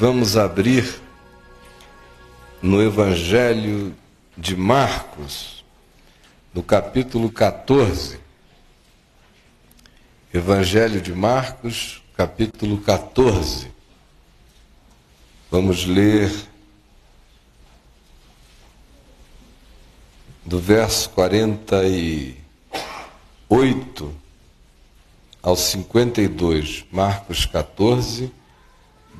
vamos abrir no Evangelho de Marcos, no capítulo 14. Evangelho de Marcos, capítulo 14. Vamos ler do verso 48 ao 52, Marcos 14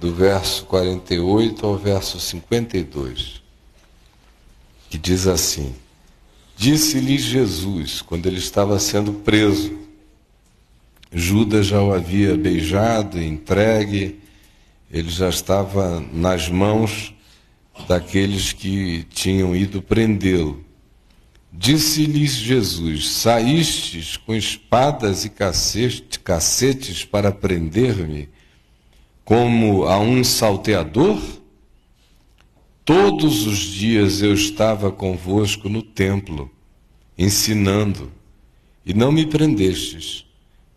do verso 48 ao verso 52, que diz assim: Disse-lhe Jesus, quando ele estava sendo preso, Judas já o havia beijado, entregue, ele já estava nas mãos daqueles que tinham ido prendê-lo. Disse-lhes Jesus: Saístes com espadas e cacetes para prender-me? Como a um salteador? Todos os dias eu estava convosco no templo, ensinando, e não me prendestes.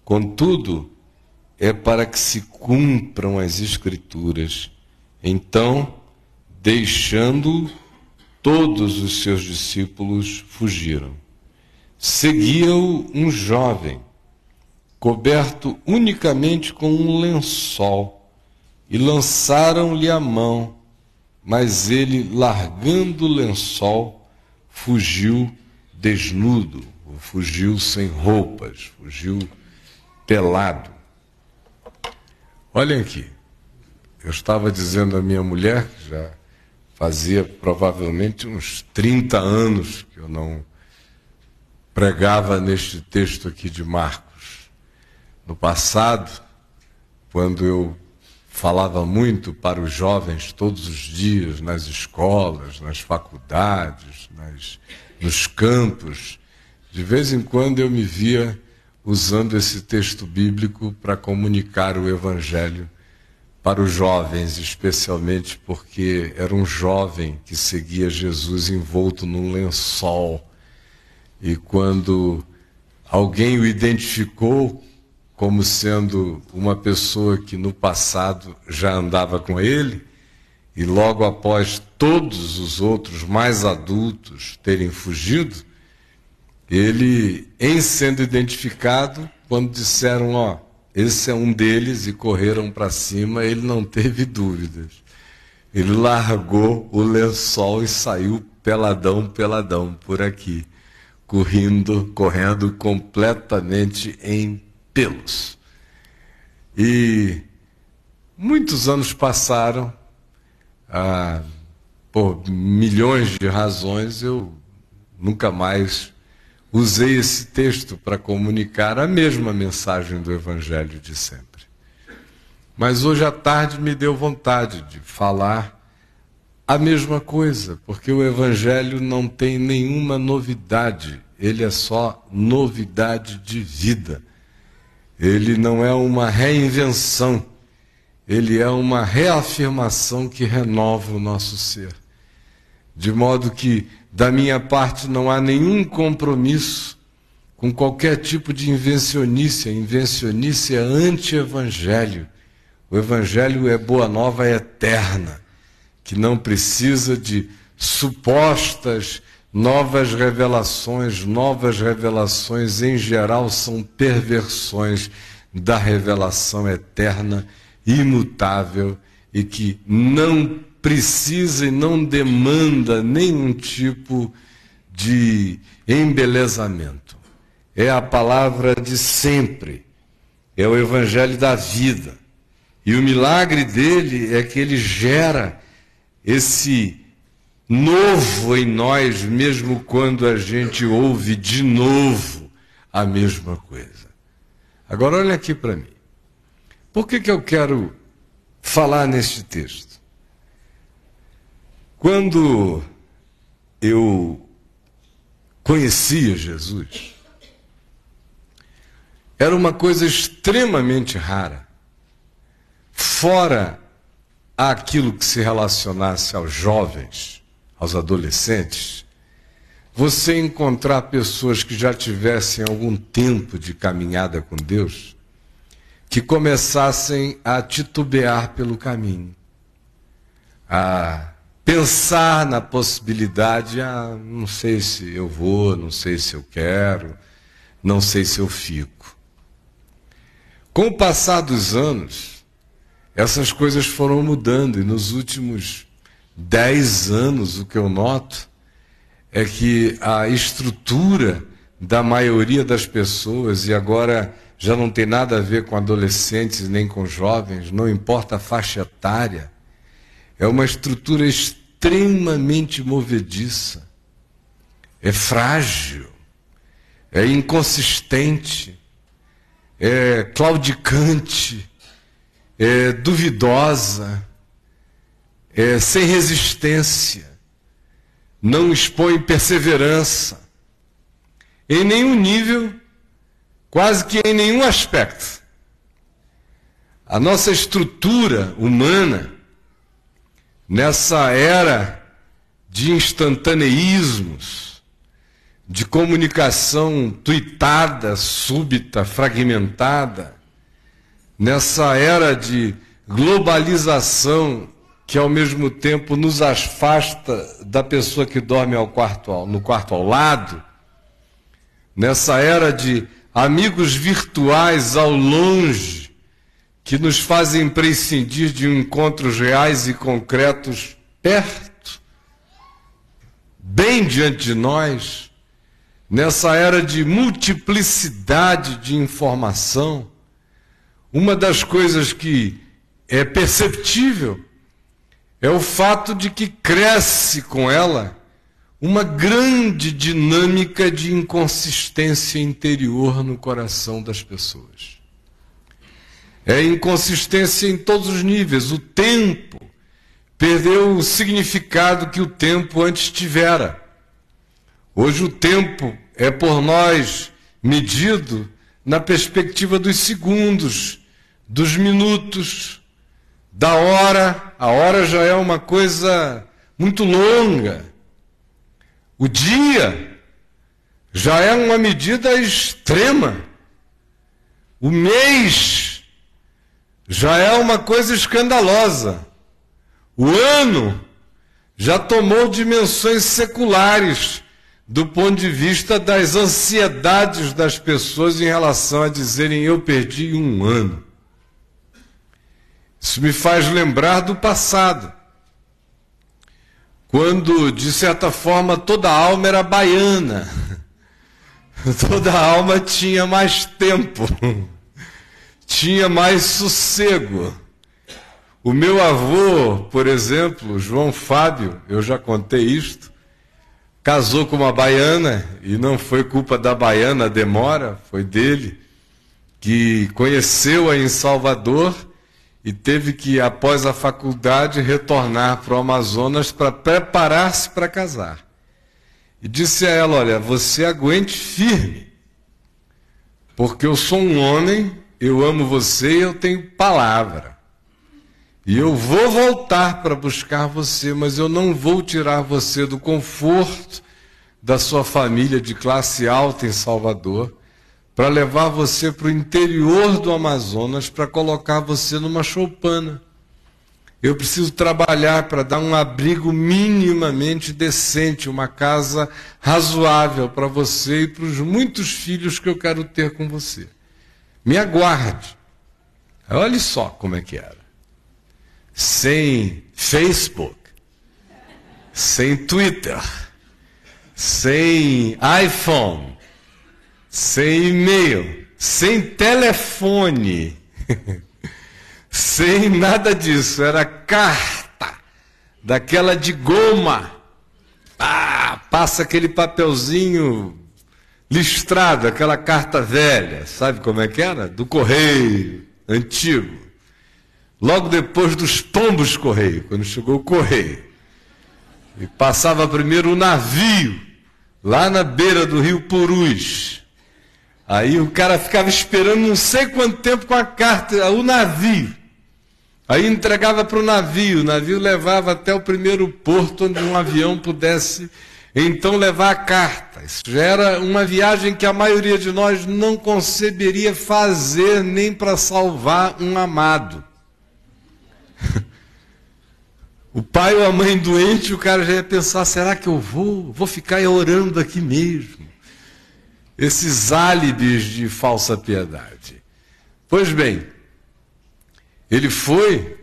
Contudo, é para que se cumpram as Escrituras. Então, deixando todos os seus discípulos, fugiram. Seguia-o um jovem, coberto unicamente com um lençol e lançaram-lhe a mão, mas ele, largando o lençol, fugiu desnudo, fugiu sem roupas, fugiu pelado. Olhem aqui, eu estava dizendo à minha mulher, que já fazia provavelmente uns 30 anos que eu não pregava neste texto aqui de Marcos. No passado, quando eu falava muito para os jovens todos os dias, nas escolas, nas faculdades, nas, nos campos. De vez em quando eu me via usando esse texto bíblico para comunicar o Evangelho para os jovens, especialmente porque era um jovem que seguia Jesus envolto num lençol. E quando alguém o identificou como sendo uma pessoa que no passado já andava com ele, e logo após todos os outros mais adultos terem fugido, ele, em sendo identificado, quando disseram, ó, esse é um deles e correram para cima, ele não teve dúvidas. Ele largou o lençol e saiu peladão, peladão por aqui, correndo, correndo completamente em pelos. E muitos anos passaram, ah, por milhões de razões, eu nunca mais usei esse texto para comunicar a mesma mensagem do Evangelho de sempre. Mas hoje à tarde me deu vontade de falar a mesma coisa, porque o Evangelho não tem nenhuma novidade, ele é só novidade de vida. Ele não é uma reinvenção, ele é uma reafirmação que renova o nosso ser. De modo que, da minha parte, não há nenhum compromisso com qualquer tipo de invencionice. A invencionice é anti-evangelho. O evangelho é boa nova eterna, que não precisa de supostas Novas revelações, novas revelações em geral são perversões da revelação eterna, imutável e que não precisa e não demanda nenhum tipo de embelezamento. É a palavra de sempre, é o evangelho da vida. E o milagre dele é que ele gera esse novo em nós, mesmo quando a gente ouve de novo a mesma coisa. Agora, olha aqui para mim. Por que, que eu quero falar neste texto? Quando eu conhecia Jesus, era uma coisa extremamente rara. Fora aquilo que se relacionasse aos jovens, aos adolescentes, você encontrar pessoas que já tivessem algum tempo de caminhada com Deus, que começassem a titubear pelo caminho. a pensar na possibilidade, ah, não sei se eu vou, não sei se eu quero, não sei se eu fico. Com o passar dos anos, essas coisas foram mudando e nos últimos dez anos o que eu noto é que a estrutura da maioria das pessoas, e agora já não tem nada a ver com adolescentes nem com jovens, não importa a faixa etária, é uma estrutura extremamente movediça, é frágil, é inconsistente, é claudicante, é duvidosa, é sem resistência, não expõe perseverança, em nenhum nível, quase que em nenhum aspecto. A nossa estrutura humana, nessa era de instantaneísmos, de comunicação tuitada, súbita, fragmentada, nessa era de globalização que ao mesmo tempo nos afasta da pessoa que dorme ao quarto, no quarto ao lado, nessa era de amigos virtuais ao longe, que nos fazem prescindir de encontros reais e concretos perto, bem diante de nós, nessa era de multiplicidade de informação, uma das coisas que é perceptível é o fato de que cresce com ela uma grande dinâmica de inconsistência interior no coração das pessoas. É inconsistência em todos os níveis. O tempo perdeu o significado que o tempo antes tivera. Hoje o tempo é por nós medido na perspectiva dos segundos, dos minutos, da hora. A hora já é uma coisa muito longa. O dia já é uma medida extrema. O mês já é uma coisa escandalosa. O ano já tomou dimensões seculares do ponto de vista das ansiedades das pessoas em relação a dizerem eu perdi um ano. Isso me faz lembrar do passado, quando, de certa forma, toda alma era baiana, toda alma tinha mais tempo, tinha mais sossego. O meu avô, por exemplo, João Fábio, eu já contei isto, casou com uma baiana e não foi culpa da baiana a demora, foi dele, que conheceu-a em Salvador e teve que, após a faculdade, retornar para o Amazonas para preparar-se para casar. E disse a ela: Olha, você aguente firme, porque eu sou um homem, eu amo você e eu tenho palavra. E eu vou voltar para buscar você, mas eu não vou tirar você do conforto da sua família de classe alta em Salvador para levar você para o interior do Amazonas para colocar você numa choupana. Eu preciso trabalhar para dar um abrigo minimamente decente, uma casa razoável para você e para os muitos filhos que eu quero ter com você. Me aguarde. Olhe só como é que era sem Facebook, sem Twitter, sem iPhone, sem e-mail, sem telefone, sem nada disso, era carta, daquela de goma. Ah, passa aquele papelzinho listrado, aquela carta velha, sabe como é que era? Do correio antigo logo depois dos pombos correio, quando chegou o correio. E passava primeiro o navio, lá na beira do rio Purus. Aí o cara ficava esperando não sei quanto tempo com a carta, o navio. Aí entregava para o navio, o navio levava até o primeiro porto onde um avião pudesse então levar a carta. Isso já era uma viagem que a maioria de nós não conceberia fazer nem para salvar um amado. O pai ou a mãe doente, o cara já ia pensar: será que eu vou? Vou ficar orando aqui mesmo. Esses álibis de falsa piedade. Pois bem, ele foi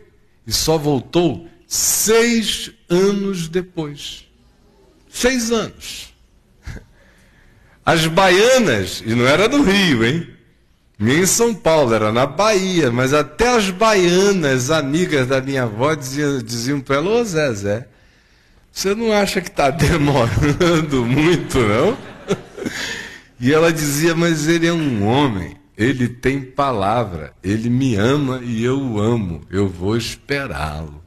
e só voltou seis anos depois. Seis anos. As baianas, e não era no Rio, hein? Nem em São Paulo, era na Bahia, mas até as baianas, amigas da minha avó, diziam, diziam para ela, ô Zé Zé, você não acha que está demorando muito, não? E ela dizia, mas ele é um homem, ele tem palavra, ele me ama e eu o amo, eu vou esperá-lo.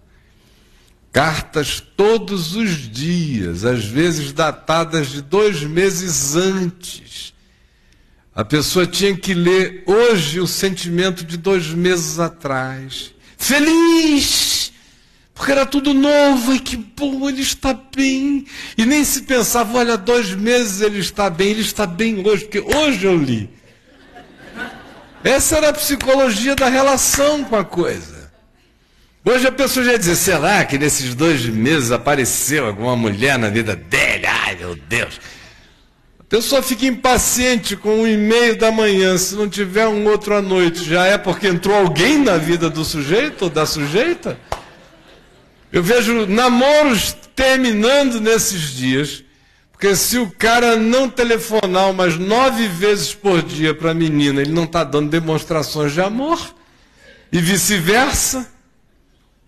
Cartas todos os dias, às vezes datadas de dois meses antes a pessoa tinha que ler hoje o sentimento de dois meses atrás. Feliz! Porque era tudo novo e que bom, ele está bem. E nem se pensava, olha, dois meses ele está bem, ele está bem hoje, porque hoje eu li. Essa era a psicologia da relação com a coisa. Hoje a pessoa já ia dizer, será que nesses dois meses apareceu alguma mulher na vida dele? Ai, meu Deus. A pessoa fica impaciente com um e-mail da manhã, se não tiver um outro à noite, já é porque entrou alguém na vida do sujeito ou da sujeita? Eu vejo namoros terminando nesses dias, porque se o cara não telefonar umas nove vezes por dia para a menina, ele não está dando demonstrações de amor, e vice-versa.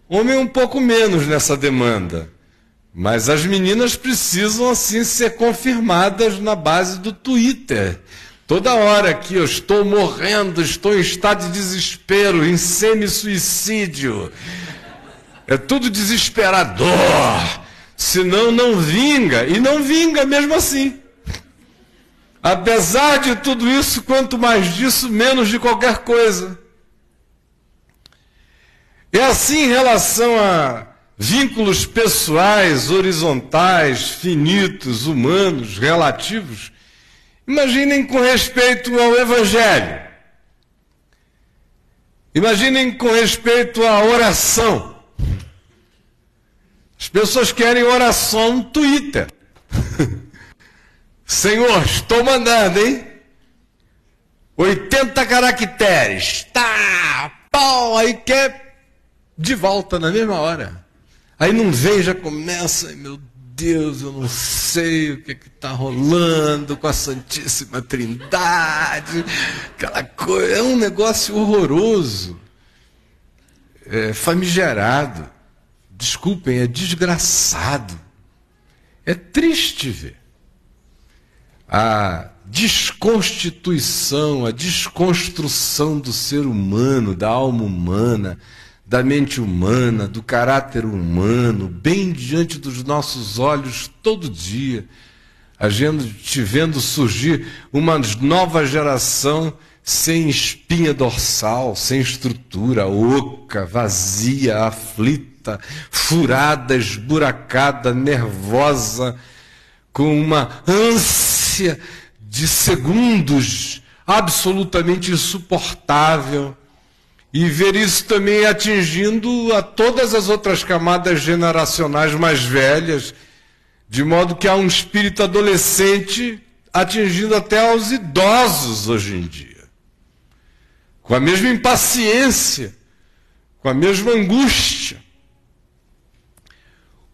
Homem um pouco menos nessa demanda. Mas as meninas precisam, assim, ser confirmadas na base do Twitter. Toda hora que eu estou morrendo, estou em estado de desespero, em semi-suicídio. É tudo desesperador. Senão não vinga. E não vinga mesmo assim. Apesar de tudo isso, quanto mais disso, menos de qualquer coisa. É assim em relação a vínculos pessoais, horizontais, finitos, humanos, relativos. Imaginem com respeito ao Evangelho. Imaginem com respeito à oração. As pessoas querem oração no Twitter. Senhor, estou mandando, hein? 80 caracteres. Tá, pau, aí quer de volta na mesma hora. Aí não vem, já começa, meu Deus, eu não sei o que está rolando com a Santíssima Trindade, aquela coisa, é um negócio horroroso, é famigerado, desculpem, é desgraçado, é triste ver. A desconstituição, a desconstrução do ser humano, da alma humana, da mente humana, do caráter humano, bem diante dos nossos olhos todo dia, a gente vendo surgir uma nova geração sem espinha dorsal, sem estrutura, oca, vazia, aflita, furada, esburacada, nervosa, com uma ânsia de segundos absolutamente insuportável e ver isso também atingindo a todas as outras camadas generacionais mais velhas, de modo que há um espírito adolescente atingindo até aos idosos hoje em dia. Com a mesma impaciência, com a mesma angústia.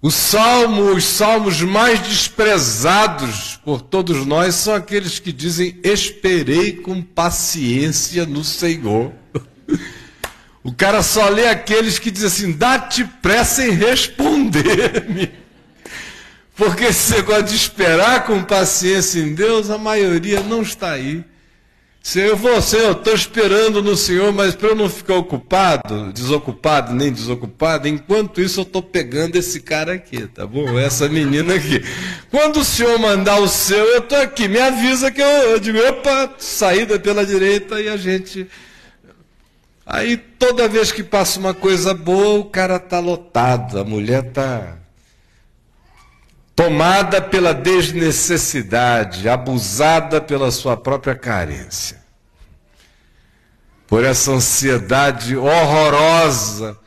O salmo, os salmos mais desprezados por todos nós são aqueles que dizem: Esperei com paciência no Senhor. O cara só lê aqueles que dizem assim: dá-te pressa em responder-me. Porque esse negócio de esperar com paciência em Deus, a maioria não está aí. Senhor, eu estou esperando no Senhor, mas para eu não ficar ocupado, desocupado, nem desocupado, enquanto isso eu estou pegando esse cara aqui, tá bom? Essa menina aqui. Quando o Senhor mandar o seu, eu estou aqui, me avisa que eu, eu digo, opa, saída pela direita e a gente Aí toda vez que passa uma coisa boa, o cara está lotado, a mulher está tomada pela desnecessidade, abusada pela sua própria carência. Por essa ansiedade horrorosa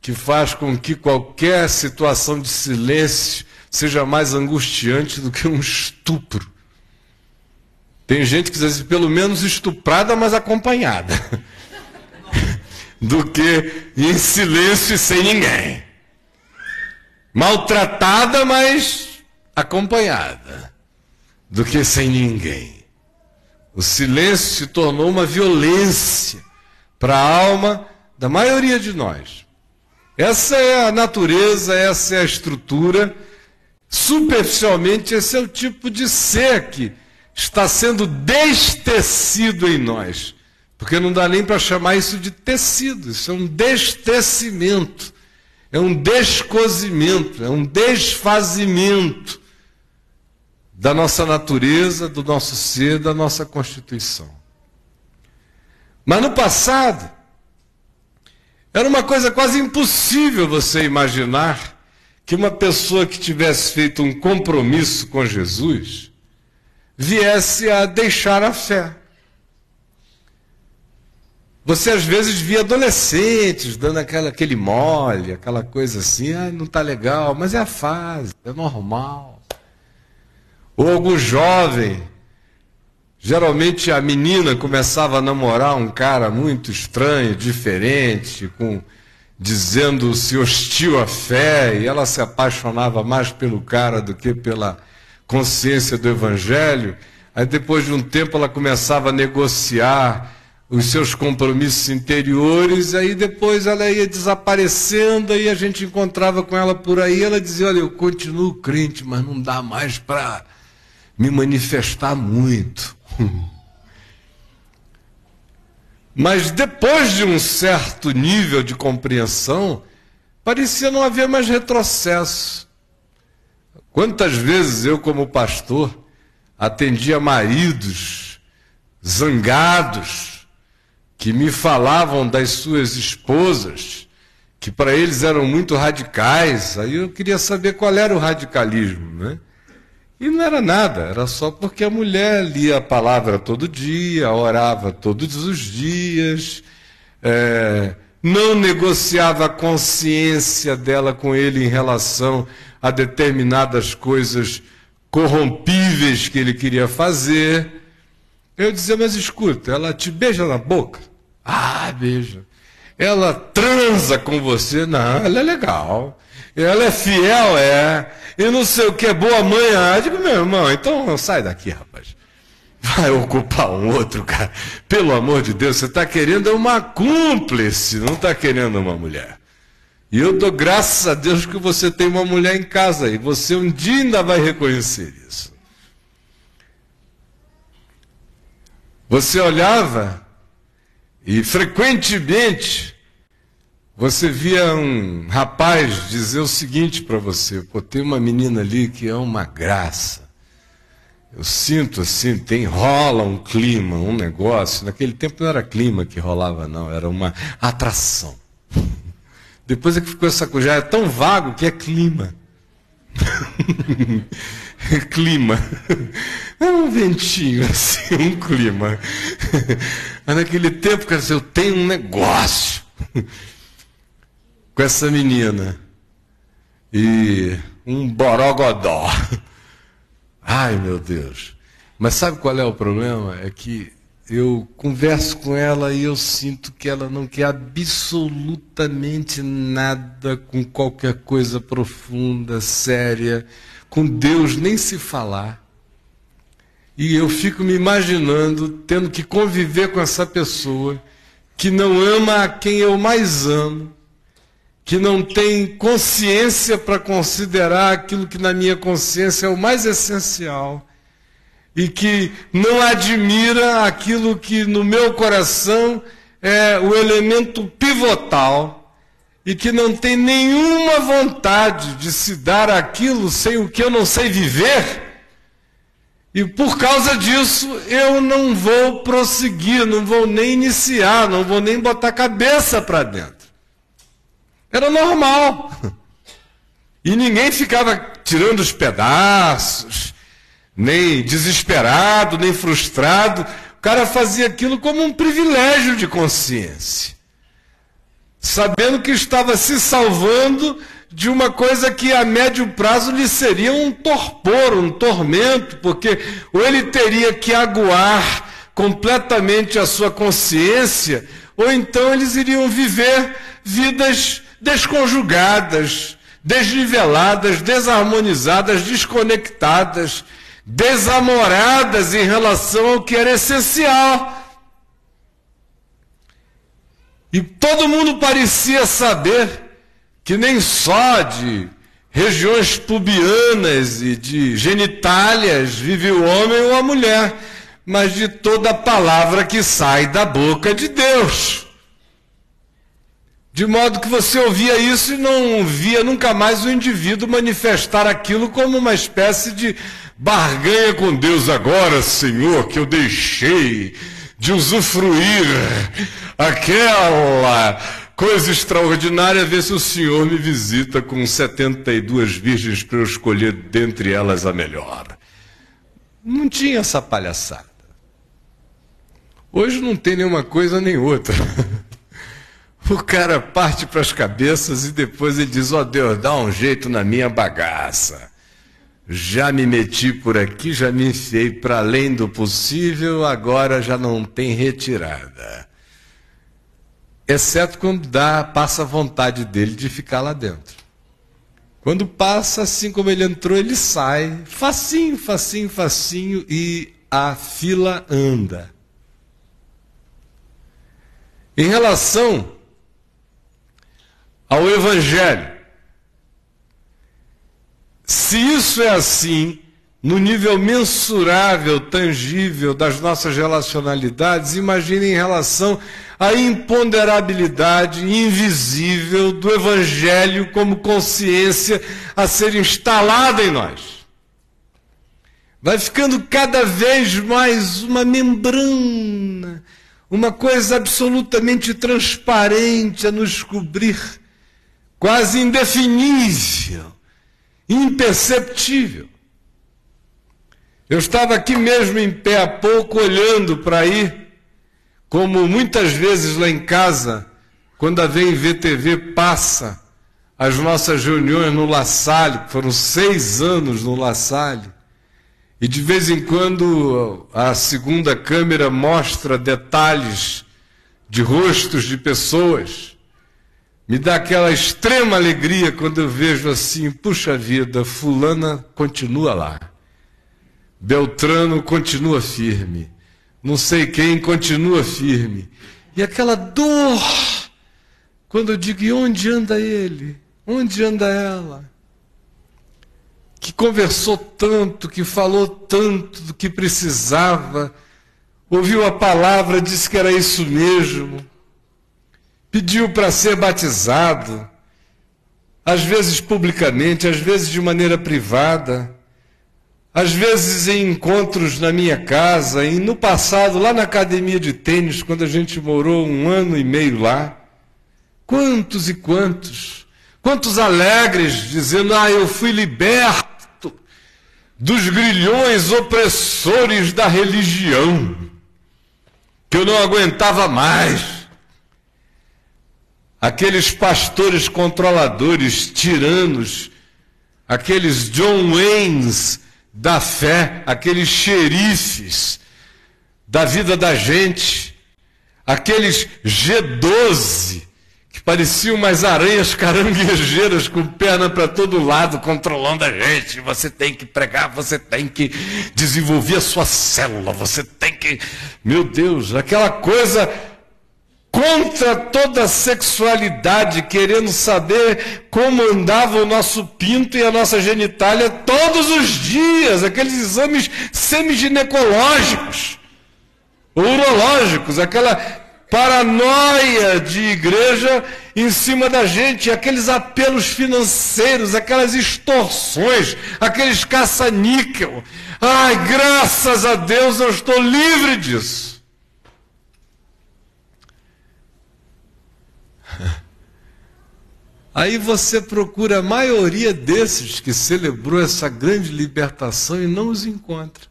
que faz com que qualquer situação de silêncio seja mais angustiante do que um estupro. Tem gente que diz assim, pelo menos estuprada, mas acompanhada. do que em silêncio e sem ninguém. Maltratada, mas acompanhada. Do que sem ninguém. O silêncio se tornou uma violência para a alma da maioria de nós. Essa é a natureza, essa é a estrutura. Superficialmente, esse é o tipo de ser que está sendo destecido em nós. Porque não dá nem para chamar isso de tecido, isso é um destecimento, é um descosimento, é um desfazimento da nossa natureza, do nosso ser, da nossa constituição. Mas no passado, era uma coisa quase impossível você imaginar que uma pessoa que tivesse feito um compromisso com Jesus viesse a deixar a fé. Você às vezes via adolescentes dando aquela, aquele mole, aquela coisa assim, ah, não está legal, mas é a fase, é normal. Ou algum jovem, geralmente a menina começava a namorar um cara muito estranho, diferente, com dizendo-se hostil à fé, e ela se apaixonava mais pelo cara do que pela consciência do evangelho. Aí depois de um tempo ela começava a negociar os seus compromissos interiores, aí depois ela ia desaparecendo, aí a gente encontrava com ela por aí, ela dizia, olha, eu continuo crente, mas não dá mais para me manifestar muito. Mas depois de um certo nível de compreensão, parecia não haver mais retrocesso. Quantas vezes eu, como pastor, atendia maridos zangados, que me falavam das suas esposas, que para eles eram muito radicais. Aí eu queria saber qual era o radicalismo, né? E não era nada, era só porque a mulher lia a palavra todo dia, orava todos os dias, é, não negociava a consciência dela com ele em relação a determinadas coisas corrompíveis que ele queria fazer. Eu dizia, mas escuta, ela te beija na boca? Ah, beija. Ela transa com você? Não, ela é legal. Ela é fiel, é. E não sei o que, é boa mãe. Ah, digo, meu irmão, então sai daqui, rapaz. Vai ocupar um outro, cara. Pelo amor de Deus, você está querendo uma cúmplice, não está querendo uma mulher. E eu dou graças a Deus que você tem uma mulher em casa e você um dia ainda vai reconhecer isso. Você olhava e frequentemente você via um rapaz dizer o seguinte para você: pô, tem uma menina ali que é uma graça. Eu sinto assim, tem rola um clima, um negócio. Naquele tempo não era clima que rolava, não, era uma atração. Depois é que ficou essa coisa, já é tão vago que é clima. clima. É um ventinho assim, um clima. Mas naquele tempo, cara, eu tenho um negócio com essa menina. E um borogodó. Ai, meu Deus. Mas sabe qual é o problema? É que eu converso com ela e eu sinto que ela não quer absolutamente nada com qualquer coisa profunda, séria, com Deus nem se falar. E eu fico me imaginando tendo que conviver com essa pessoa que não ama a quem eu mais amo, que não tem consciência para considerar aquilo que na minha consciência é o mais essencial e que não admira aquilo que no meu coração é o elemento pivotal e que não tem nenhuma vontade de se dar aquilo sem o que eu não sei viver. E por causa disso eu não vou prosseguir, não vou nem iniciar, não vou nem botar cabeça para dentro. Era normal. E ninguém ficava tirando os pedaços, nem desesperado, nem frustrado. O cara fazia aquilo como um privilégio de consciência. sabendo que estava se salvando de uma coisa que a médio prazo lhe seria um torpor, um tormento, porque ou ele teria que aguar completamente a sua consciência, ou então eles iriam viver vidas desconjugadas, desniveladas, desarmonizadas, desconectadas, desamoradas em relação ao que era essencial. E todo mundo parecia saber que nem só de regiões pubianas e de genitálias vive o homem ou a mulher, mas de toda palavra que sai da boca de Deus. De modo que você ouvia isso e não via nunca mais o indivíduo manifestar aquilo como uma espécie de barganha com Deus agora, Senhor, que eu deixei de usufruir aquela coisa extraordinária, ver se o Senhor me visita com 72 virgens para eu escolher dentre elas a melhor. Não tinha essa palhaçada. Hoje não tem nenhuma coisa nem outra. O cara parte para as cabeças e depois ele diz: Ó oh, Deus, dá um jeito na minha bagaça. Já me meti por aqui, já me enfiei para além do possível, agora já não tem retirada. Exceto quando dá, passa a vontade dele de ficar lá dentro. Quando passa, assim como ele entrou, ele sai, facinho, facinho, facinho, e a fila anda. Em relação ao Evangelho. Se isso é assim, no nível mensurável, tangível das nossas relacionalidades, imagine em relação à imponderabilidade invisível do Evangelho como consciência a ser instalada em nós. Vai ficando cada vez mais uma membrana, uma coisa absolutamente transparente a nos cobrir quase indefinível, imperceptível. Eu estava aqui mesmo em pé há pouco, olhando para aí, como muitas vezes lá em casa, quando a Vem VTV passa as nossas reuniões no La Salle, foram seis anos no La Salle, e de vez em quando a segunda câmera mostra detalhes de rostos de pessoas. Me dá aquela extrema alegria quando eu vejo assim, puxa vida, fulana continua lá. Beltrano continua firme. Não sei quem continua firme. E aquela dor, quando eu digo, e onde anda ele? Onde anda ela? Que conversou tanto, que falou tanto do que precisava, ouviu a palavra, disse que era isso mesmo pediu para ser batizado, às vezes publicamente, às vezes de maneira privada, às vezes em encontros na minha casa, e no passado, lá na academia de tênis, quando a gente morou um ano e meio lá. Quantos e quantos, quantos alegres, dizendo: Ah, eu fui liberto dos grilhões opressores da religião, que eu não aguentava mais aqueles pastores controladores, tiranos, aqueles John Waynes da fé, aqueles xerifes da vida da gente, aqueles G12 que pareciam umas aranhas caranguejeiras com perna para todo lado, controlando a gente. Você tem que pregar, você tem que desenvolver a sua célula, você tem que. Meu Deus, aquela coisa contra toda sexualidade, querendo saber como andava o nosso pinto e a nossa genitália todos os dias, aqueles exames semiginecológicos, urológicos, aquela paranoia de igreja em cima da gente, aqueles apelos financeiros, aquelas extorsões, aqueles caça-níquel. Ai, graças a Deus eu estou livre disso. Aí você procura a maioria desses que celebrou essa grande libertação e não os encontra.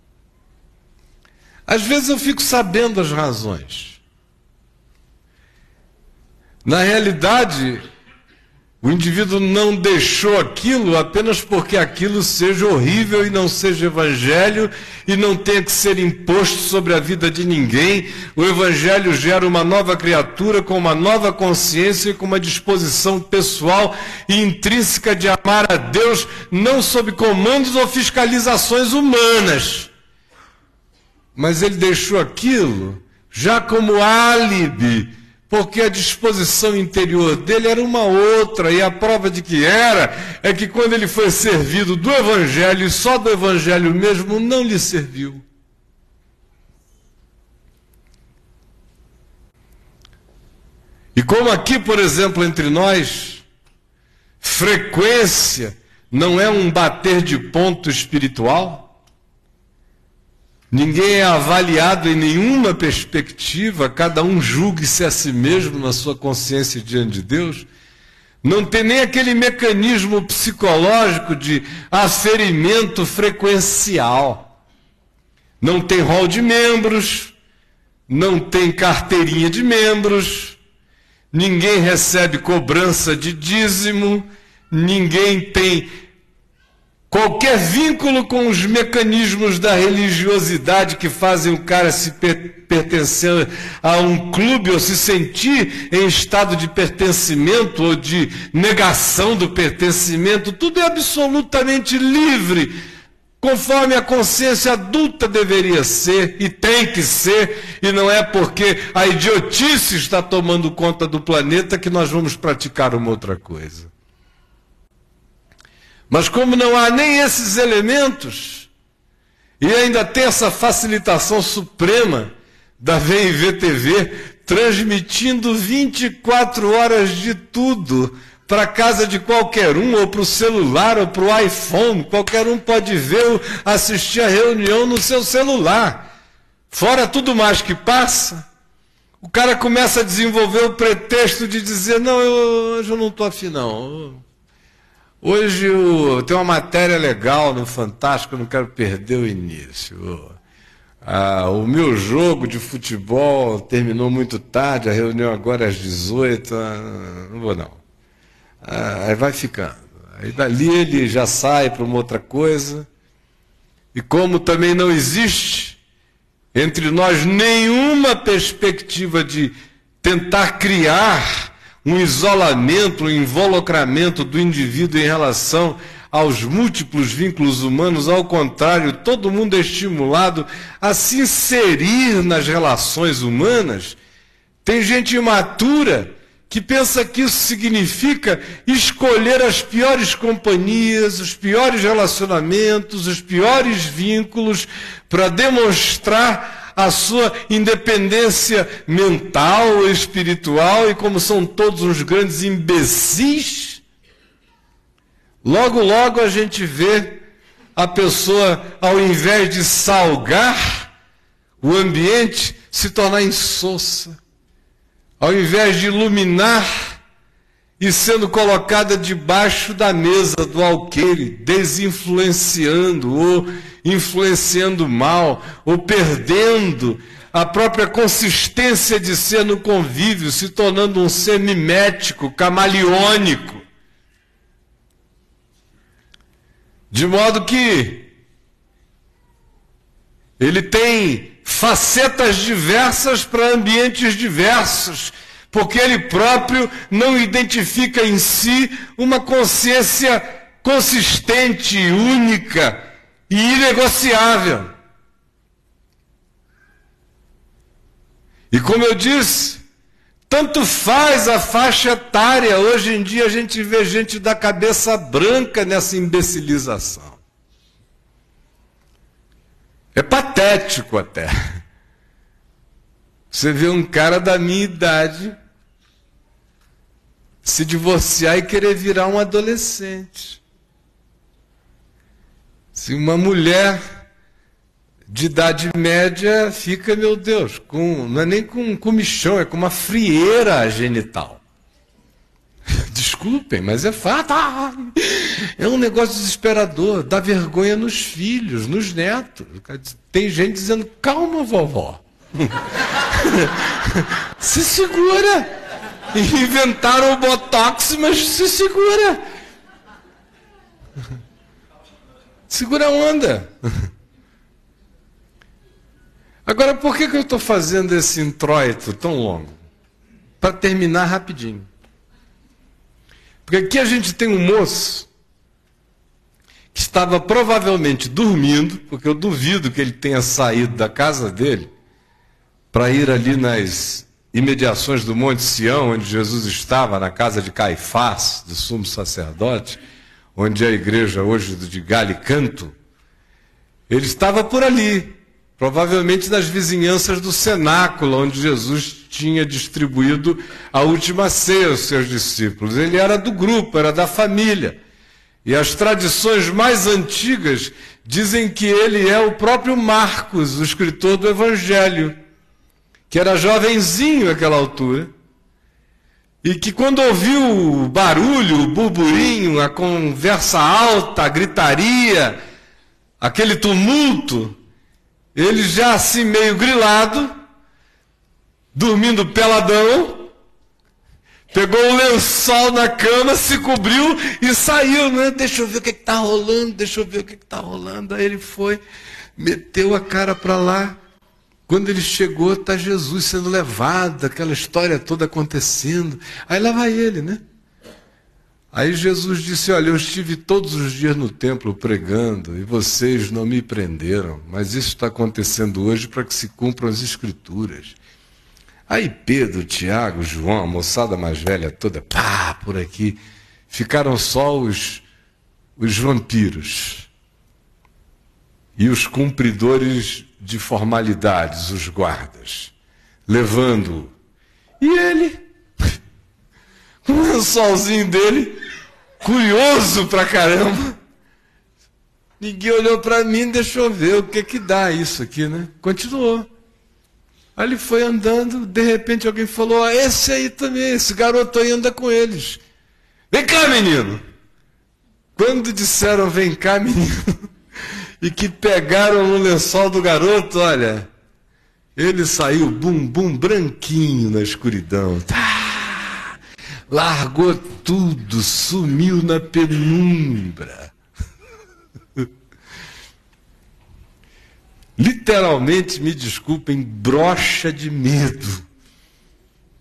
Às vezes eu fico sabendo as razões. Na realidade, o indivíduo não deixou aquilo apenas porque aquilo seja horrível e não seja evangelho e não tenha que ser imposto sobre a vida de ninguém. O evangelho gera uma nova criatura com uma nova consciência e com uma disposição pessoal e intrínseca de amar a Deus, não sob comandos ou fiscalizações humanas. Mas ele deixou aquilo já como álibi porque a disposição interior dele era uma outra, e a prova de que era é que quando ele foi servido do Evangelho, e só do Evangelho mesmo, não lhe serviu. E como aqui, por exemplo, entre nós, frequência não é um bater de ponto espiritual, Ninguém é avaliado em nenhuma perspectiva, cada um julgue-se a si mesmo na sua consciência diante de Deus. Não tem nem aquele mecanismo psicológico de aferimento frequencial. Não tem rol de membros, não tem carteirinha de membros, ninguém recebe cobrança de dízimo, ninguém tem Qualquer vínculo com os mecanismos da religiosidade que fazem o cara se per pertencer a um clube ou se sentir em estado de pertencimento ou de negação do pertencimento, tudo é absolutamente livre, conforme a consciência adulta deveria ser e tem que ser, e não é porque a idiotice está tomando conta do planeta que nós vamos praticar uma outra coisa. Mas como não há nem esses elementos, e ainda tem essa facilitação suprema da VIV TV, transmitindo 24 horas de tudo para a casa de qualquer um, ou para o celular, ou para o iPhone, qualquer um pode ver, assistir a reunião no seu celular. Fora tudo mais que passa, o cara começa a desenvolver o pretexto de dizer, não, eu, hoje eu não estou afim não. Hoje o, tem uma matéria legal no Fantástico, não quero perder o início. Ah, o meu jogo de futebol terminou muito tarde, a reunião agora é às 18, ah, não vou não. Ah, aí vai ficando. Aí dali ele já sai para uma outra coisa. E como também não existe entre nós nenhuma perspectiva de tentar criar um isolamento, um involucramento do indivíduo em relação aos múltiplos vínculos humanos, ao contrário, todo mundo é estimulado a se inserir nas relações humanas. Tem gente imatura que pensa que isso significa escolher as piores companhias, os piores relacionamentos, os piores vínculos, para demonstrar a sua independência mental, espiritual, e como são todos uns grandes imbecis, logo, logo a gente vê a pessoa, ao invés de salgar o ambiente, se tornar insossa, ao invés de iluminar e sendo colocada debaixo da mesa do alqueire, desinfluenciando ou influenciando mal, ou perdendo a própria consistência de ser no convívio, se tornando um ser mimético, camaleônico. De modo que ele tem facetas diversas para ambientes diversos porque ele próprio não identifica em si uma consciência consistente, única e inegociável. E como eu disse, tanto faz a faixa etária, hoje em dia a gente vê gente da cabeça branca nessa imbecilização. É patético até. Você vê um cara da minha idade se divorciar e querer virar um adolescente. Se uma mulher de idade média fica, meu Deus, com, não é nem com comichão, é com uma frieira genital. Desculpem, mas é fato. É um negócio desesperador, dá vergonha nos filhos, nos netos. Tem gente dizendo, calma, vovó. Se segura. Inventaram o Botox, mas se segura. Segura a onda. Agora, por que, que eu estou fazendo esse introito tão longo? Para terminar rapidinho. Porque aqui a gente tem um moço que estava provavelmente dormindo, porque eu duvido que ele tenha saído da casa dele para ir ali nas imediações do Monte Sião, onde Jesus estava, na casa de Caifás, do sumo sacerdote, onde é a igreja hoje de Galicanto. Ele estava por ali, provavelmente nas vizinhanças do cenáculo, onde Jesus tinha distribuído a última ceia aos seus discípulos. Ele era do grupo, era da família. E as tradições mais antigas dizem que ele é o próprio Marcos, o escritor do Evangelho que era jovenzinho naquela altura, e que quando ouviu o barulho, o burburinho, a conversa alta, a gritaria, aquele tumulto, ele já assim meio grilado, dormindo peladão, pegou o lençol na cama, se cobriu e saiu, né? Deixa eu ver o que está rolando, deixa eu ver o que está rolando. Aí ele foi, meteu a cara para lá, quando ele chegou, está Jesus sendo levado, aquela história toda acontecendo. Aí lá vai ele, né? Aí Jesus disse: Olha, eu estive todos os dias no templo pregando e vocês não me prenderam, mas isso está acontecendo hoje para que se cumpram as Escrituras. Aí Pedro, Tiago, João, a moçada mais velha toda, pá, por aqui, ficaram só os, os vampiros e os cumpridores de formalidades, os guardas, levando-o. E ele, com o lençolzinho dele, curioso pra caramba. Ninguém olhou para mim, deixou ver o que que dá isso aqui, né? Continuou. Aí ele foi andando, de repente alguém falou: ah, esse aí também, esse garoto aí anda com eles. Vem cá, menino! Quando disseram vem cá, menino, e que pegaram no lençol do garoto, olha, ele saiu bum bum branquinho na escuridão. Tá, largou tudo, sumiu na penumbra. Literalmente, me desculpem, brocha de medo.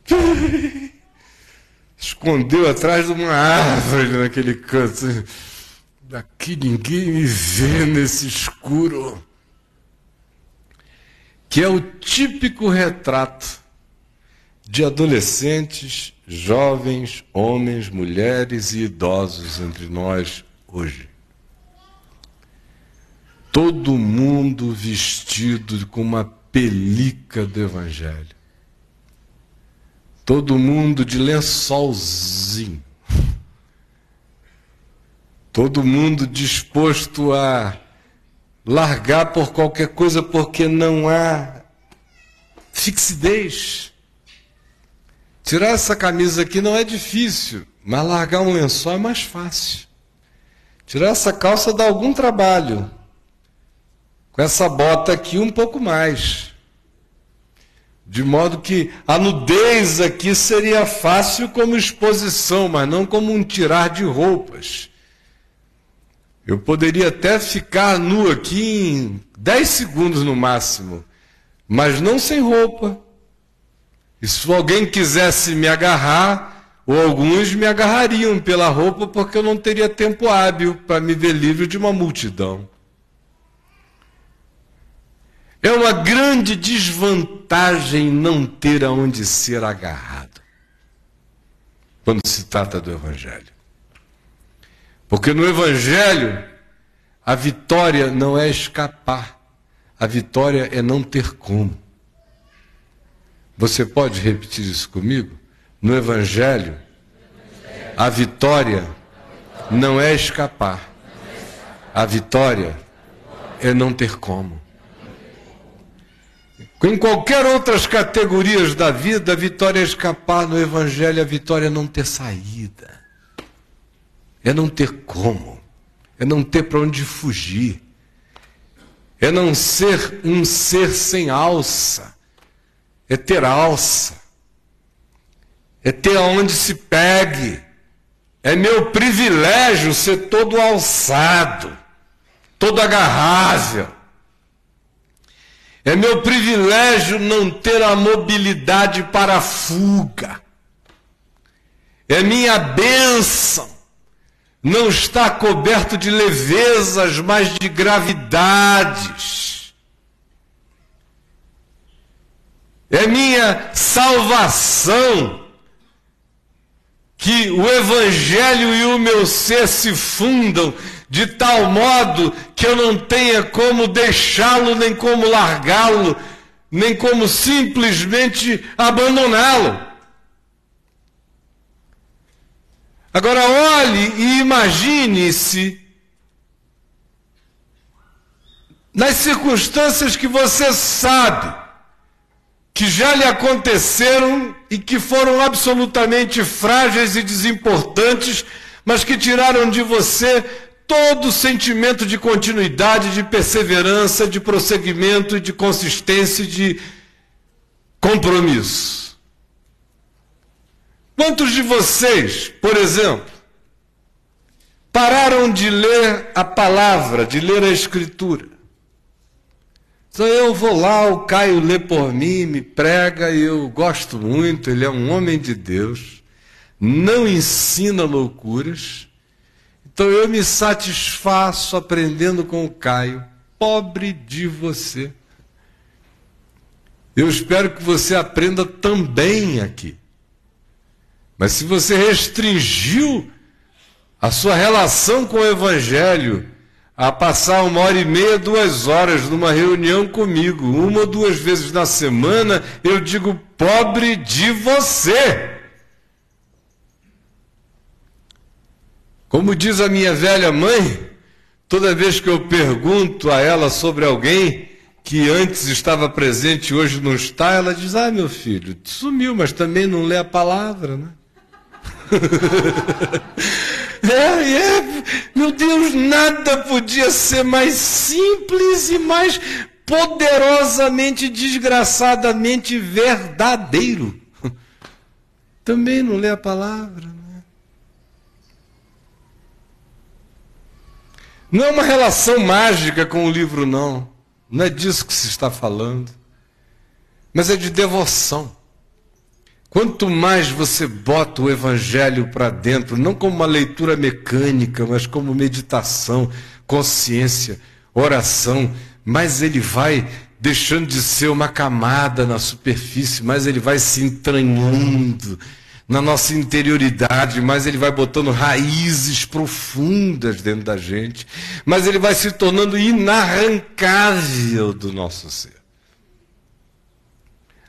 Escondeu atrás de uma árvore naquele canto. Daqui ninguém me vê nesse escuro. Que é o típico retrato de adolescentes, jovens, homens, mulheres e idosos entre nós hoje. Todo mundo vestido com uma pelica do Evangelho. Todo mundo de lençolzinho Todo mundo disposto a largar por qualquer coisa porque não há fixidez. Tirar essa camisa aqui não é difícil, mas largar um lençol é mais fácil. Tirar essa calça dá algum trabalho. Com essa bota aqui, um pouco mais. De modo que a nudez aqui seria fácil como exposição, mas não como um tirar de roupas. Eu poderia até ficar nu aqui em 10 segundos no máximo, mas não sem roupa. E se alguém quisesse me agarrar, ou alguns me agarrariam pela roupa porque eu não teria tempo hábil para me ver livre de uma multidão. É uma grande desvantagem não ter aonde ser agarrado quando se trata do Evangelho. Porque no Evangelho, a vitória não é escapar, a vitória é não ter como. Você pode repetir isso comigo? No Evangelho, a vitória não é escapar, a vitória é não ter como. Em qualquer outras categorias da vida, a vitória é escapar, no Evangelho, a vitória é não ter saída é não ter como, é não ter para onde fugir, é não ser um ser sem alça, é ter alça. é ter aonde se pegue. É meu privilégio ser todo alçado, todo agarrável. É meu privilégio não ter a mobilidade para a fuga. É minha bênção não estar coberto de levezas, mas de gravidades. É minha salvação que o Evangelho e o meu ser se fundam de tal modo que eu não tenha como deixá-lo, nem como largá-lo, nem como simplesmente abandoná-lo. Agora olhe e imagine-se nas circunstâncias que você sabe que já lhe aconteceram e que foram absolutamente frágeis e desimportantes, mas que tiraram de você todo o sentimento de continuidade, de perseverança, de prosseguimento, de consistência, de compromisso. Quantos de vocês, por exemplo, pararam de ler a palavra, de ler a Escritura? Então eu vou lá, o Caio lê por mim, me prega, e eu gosto muito, ele é um homem de Deus, não ensina loucuras. Então eu me satisfaço aprendendo com o Caio, pobre de você. Eu espero que você aprenda também aqui. Mas se você restringiu a sua relação com o Evangelho a passar uma hora e meia, duas horas numa reunião comigo, uma ou duas vezes na semana, eu digo, pobre de você. Como diz a minha velha mãe, toda vez que eu pergunto a ela sobre alguém que antes estava presente e hoje não está, ela diz: Ah, meu filho, sumiu, mas também não lê a palavra, né? É, é, meu Deus, nada podia ser mais simples e mais poderosamente, desgraçadamente verdadeiro. Também não lê a palavra. Né? Não é uma relação mágica com o livro, não. Não é disso que se está falando. Mas é de devoção. Quanto mais você bota o Evangelho para dentro, não como uma leitura mecânica, mas como meditação, consciência, oração, mais ele vai deixando de ser uma camada na superfície, mais ele vai se entranhando na nossa interioridade, mais ele vai botando raízes profundas dentro da gente, mas ele vai se tornando inarrancável do nosso ser.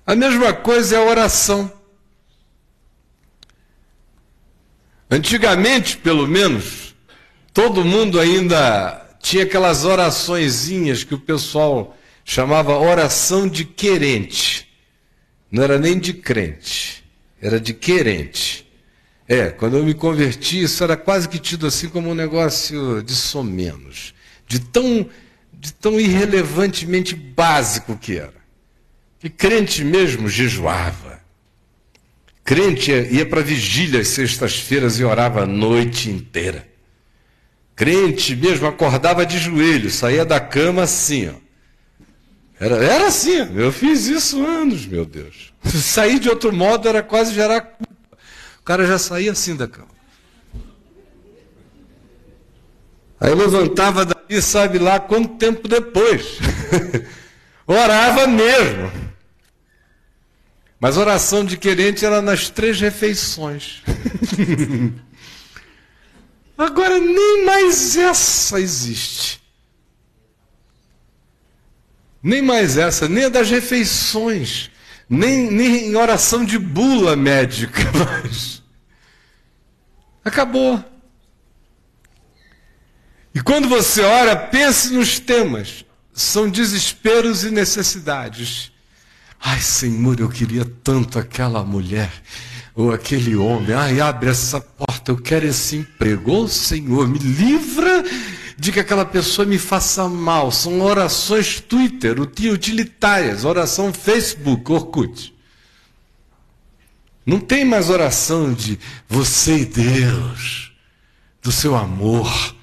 A mesma coisa é a oração. Antigamente, pelo menos, todo mundo ainda tinha aquelas oraçõezinhas que o pessoal chamava oração de querente. Não era nem de crente, era de querente. É, quando eu me converti, isso era quase que tido assim como um negócio de somenos, de tão, de tão irrelevantemente básico que era. Que crente mesmo jejuava, Crente ia para vigília às sextas-feiras e orava a noite inteira. Crente mesmo acordava de joelhos, saía da cama assim, ó. Era, era assim, eu fiz isso anos, meu Deus. Sair de outro modo era quase gerar culpa. O cara já saía assim da cama. Aí levantava daí, sabe lá quanto tempo depois. Orava mesmo. Mas oração de querente era nas três refeições. Agora nem mais essa existe. Nem mais essa, nem a das refeições, nem, nem em oração de bula médica, acabou. E quando você ora, pense nos temas. São desesperos e necessidades. Ai, Senhor, eu queria tanto aquela mulher ou aquele homem. Ai, abre essa porta, eu quero esse emprego. Ô, oh, Senhor, me livra de que aquela pessoa me faça mal. São orações Twitter, utilitárias, oração Facebook, Orkut. Não tem mais oração de você e Deus, do seu amor,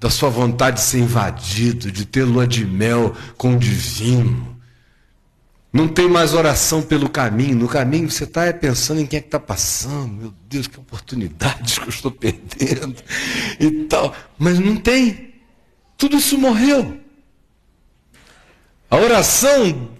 da sua vontade de ser invadido, de ter lua de mel com o divino. Não tem mais oração pelo caminho. No caminho você está pensando em quem é que está passando. Meu Deus, que oportunidades que eu estou perdendo e tal. Mas não tem. Tudo isso morreu. A oração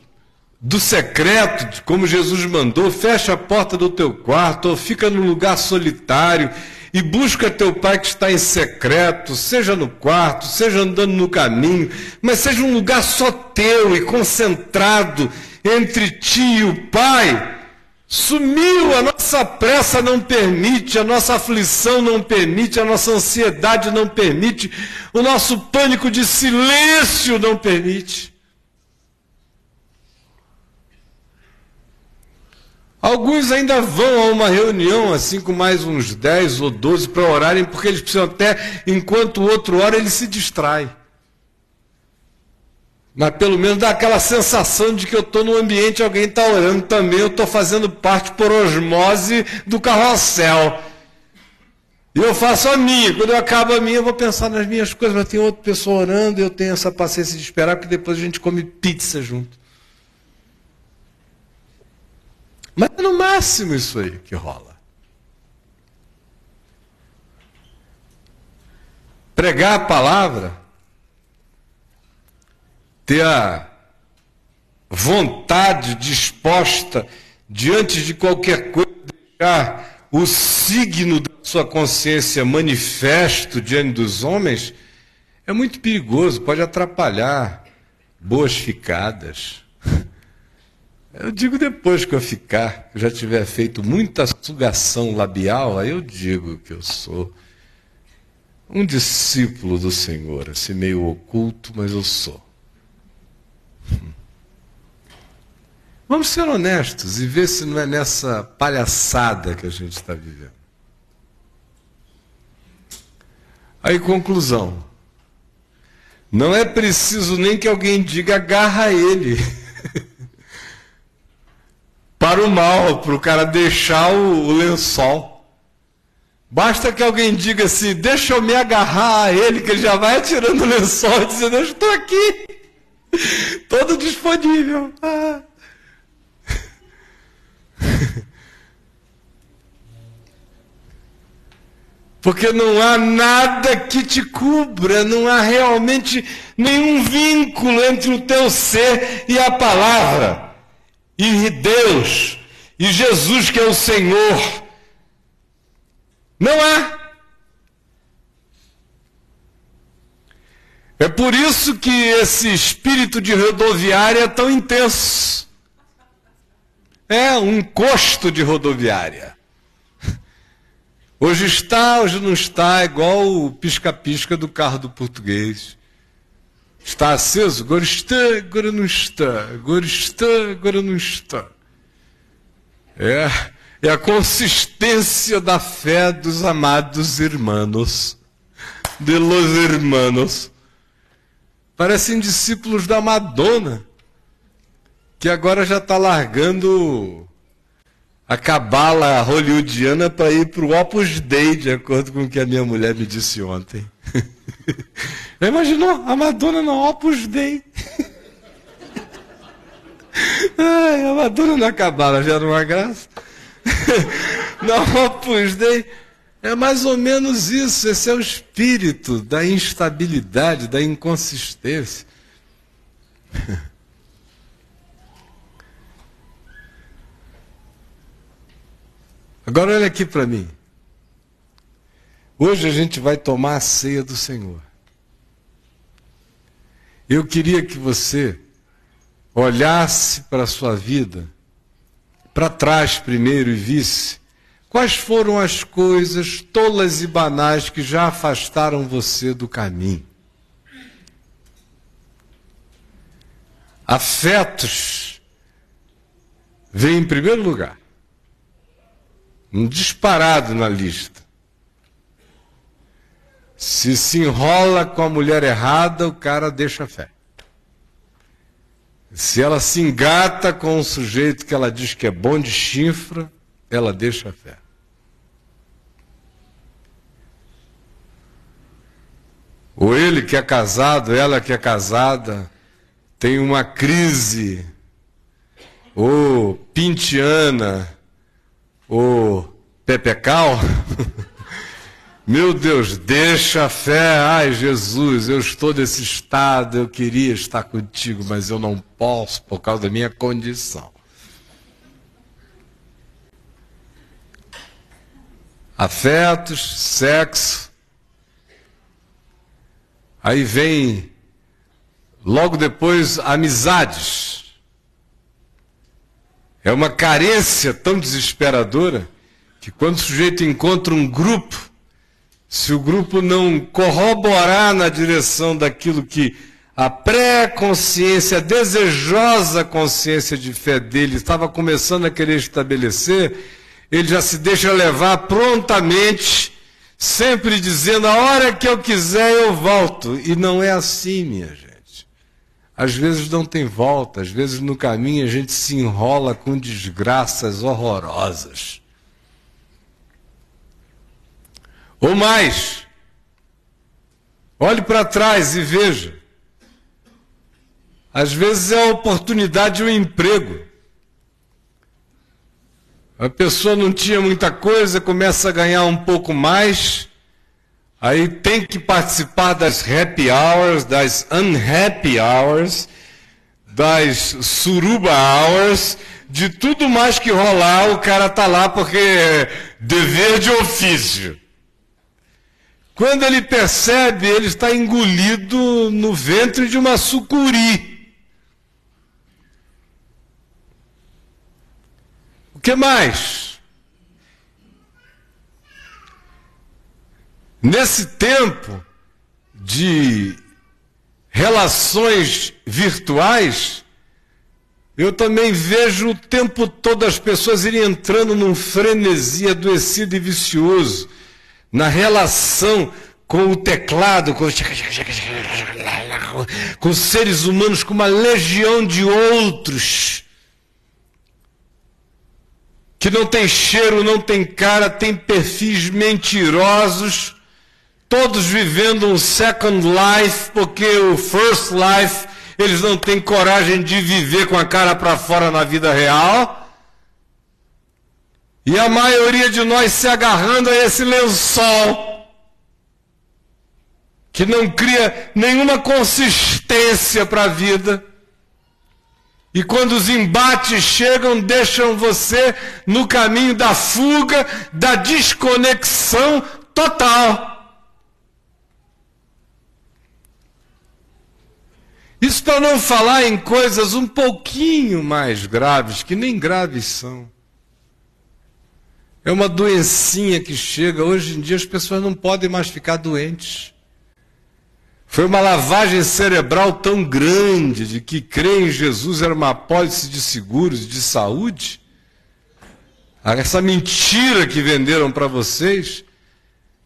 do secreto, como Jesus mandou, fecha a porta do teu quarto ou fica num lugar solitário e busca teu pai que está em secreto, seja no quarto, seja andando no caminho, mas seja um lugar só teu e concentrado entre ti e o Pai. Sumiu, a nossa pressa não permite, a nossa aflição não permite, a nossa ansiedade não permite, o nosso pânico de silêncio não permite. Alguns ainda vão a uma reunião, assim com mais uns 10 ou 12 para orarem, porque eles precisam até, enquanto o outro ora, ele se distrai. Mas pelo menos dá aquela sensação de que eu estou no ambiente, alguém está orando também, eu estou fazendo parte por osmose do carrossel. E eu faço a minha. Quando eu acabo a minha, eu vou pensar nas minhas coisas, mas tem outra pessoa orando, eu tenho essa paciência de esperar, porque depois a gente come pizza junto. Mas é no máximo isso aí que rola. Pregar a palavra ter a vontade disposta diante de qualquer coisa, deixar o signo da sua consciência manifesto diante dos homens, é muito perigoso, pode atrapalhar boas ficadas. Eu digo depois que eu ficar, que já tiver feito muita sugação labial, aí eu digo que eu sou um discípulo do Senhor, assim meio oculto, mas eu sou. Vamos ser honestos e ver se não é nessa palhaçada que a gente está vivendo. Aí, conclusão. Não é preciso nem que alguém diga agarra ele. o mal, para o cara deixar o, o, lençol. Basta que alguém diga assim, deixa eu me agarrar a ele, que ele já vai atirando o lençol dizendo, eu estou aqui. Todo disponível. Ah. Porque não há nada que te cubra, não há realmente nenhum vínculo entre o teu ser e a palavra, e Deus, e Jesus que é o Senhor. Não há. É por isso que esse espírito de rodoviária é tão intenso. É um encosto de rodoviária. Hoje está, hoje não está, é igual o pisca-pisca do carro do português. Está aceso, agora está, agora não está, agora está, agora não está. É, é a consistência da fé dos amados irmãos, de los. Parecem discípulos da Madonna que agora já está largando a cabala hollywoodiana para ir para o Opus Dei, de acordo com o que a minha mulher me disse ontem. Já imaginou? A Madonna no Opus Dei. Ai, a Madonna na cabala já era uma graça. no Opus Dei. É mais ou menos isso. Esse é o espírito da instabilidade, da inconsistência. Agora olha aqui para mim. Hoje a gente vai tomar a ceia do Senhor. Eu queria que você olhasse para a sua vida, para trás primeiro e visse quais foram as coisas tolas e banais que já afastaram você do caminho. Afetos vem em primeiro lugar um disparado na lista. Se se enrola com a mulher errada, o cara deixa a fé. Se ela se engata com um sujeito que ela diz que é bom de chifra, ela deixa a fé. Ou ele que é casado, ela que é casada, tem uma crise, ou pintiana, ou pepecal. Meu Deus, deixa a fé. Ai, Jesus, eu estou nesse estado, eu queria estar contigo, mas eu não posso por causa da minha condição. Afetos, sexo. Aí vem, logo depois, amizades. É uma carência tão desesperadora que quando o sujeito encontra um grupo se o grupo não corroborar na direção daquilo que a pré-consciência, a desejosa consciência de fé dele estava começando a querer estabelecer, ele já se deixa levar prontamente, sempre dizendo: a hora que eu quiser eu volto. E não é assim, minha gente. Às vezes não tem volta, às vezes no caminho a gente se enrola com desgraças horrorosas. Ou mais, olhe para trás e veja. Às vezes é a oportunidade de um emprego. A pessoa não tinha muita coisa, começa a ganhar um pouco mais, aí tem que participar das happy hours, das unhappy hours, das suruba hours, de tudo mais que rolar, o cara tá lá porque é dever de ofício. Quando ele percebe, ele está engolido no ventre de uma sucuri. O que mais? Nesse tempo de relações virtuais, eu também vejo o tempo todo as pessoas irem entrando num frenesi adoecido e vicioso na relação com o teclado, com, com os seres humanos, com uma legião de outros que não tem cheiro, não tem cara, tem perfis mentirosos, todos vivendo um second life, porque o first life eles não têm coragem de viver com a cara para fora na vida real. E a maioria de nós se agarrando a esse lençol, que não cria nenhuma consistência para a vida. E quando os embates chegam, deixam você no caminho da fuga, da desconexão total. Isso para não falar em coisas um pouquinho mais graves, que nem graves são. É uma doencinha que chega. Hoje em dia as pessoas não podem mais ficar doentes. Foi uma lavagem cerebral tão grande de que crer em Jesus era uma apólice de seguros, de saúde. Essa mentira que venderam para vocês,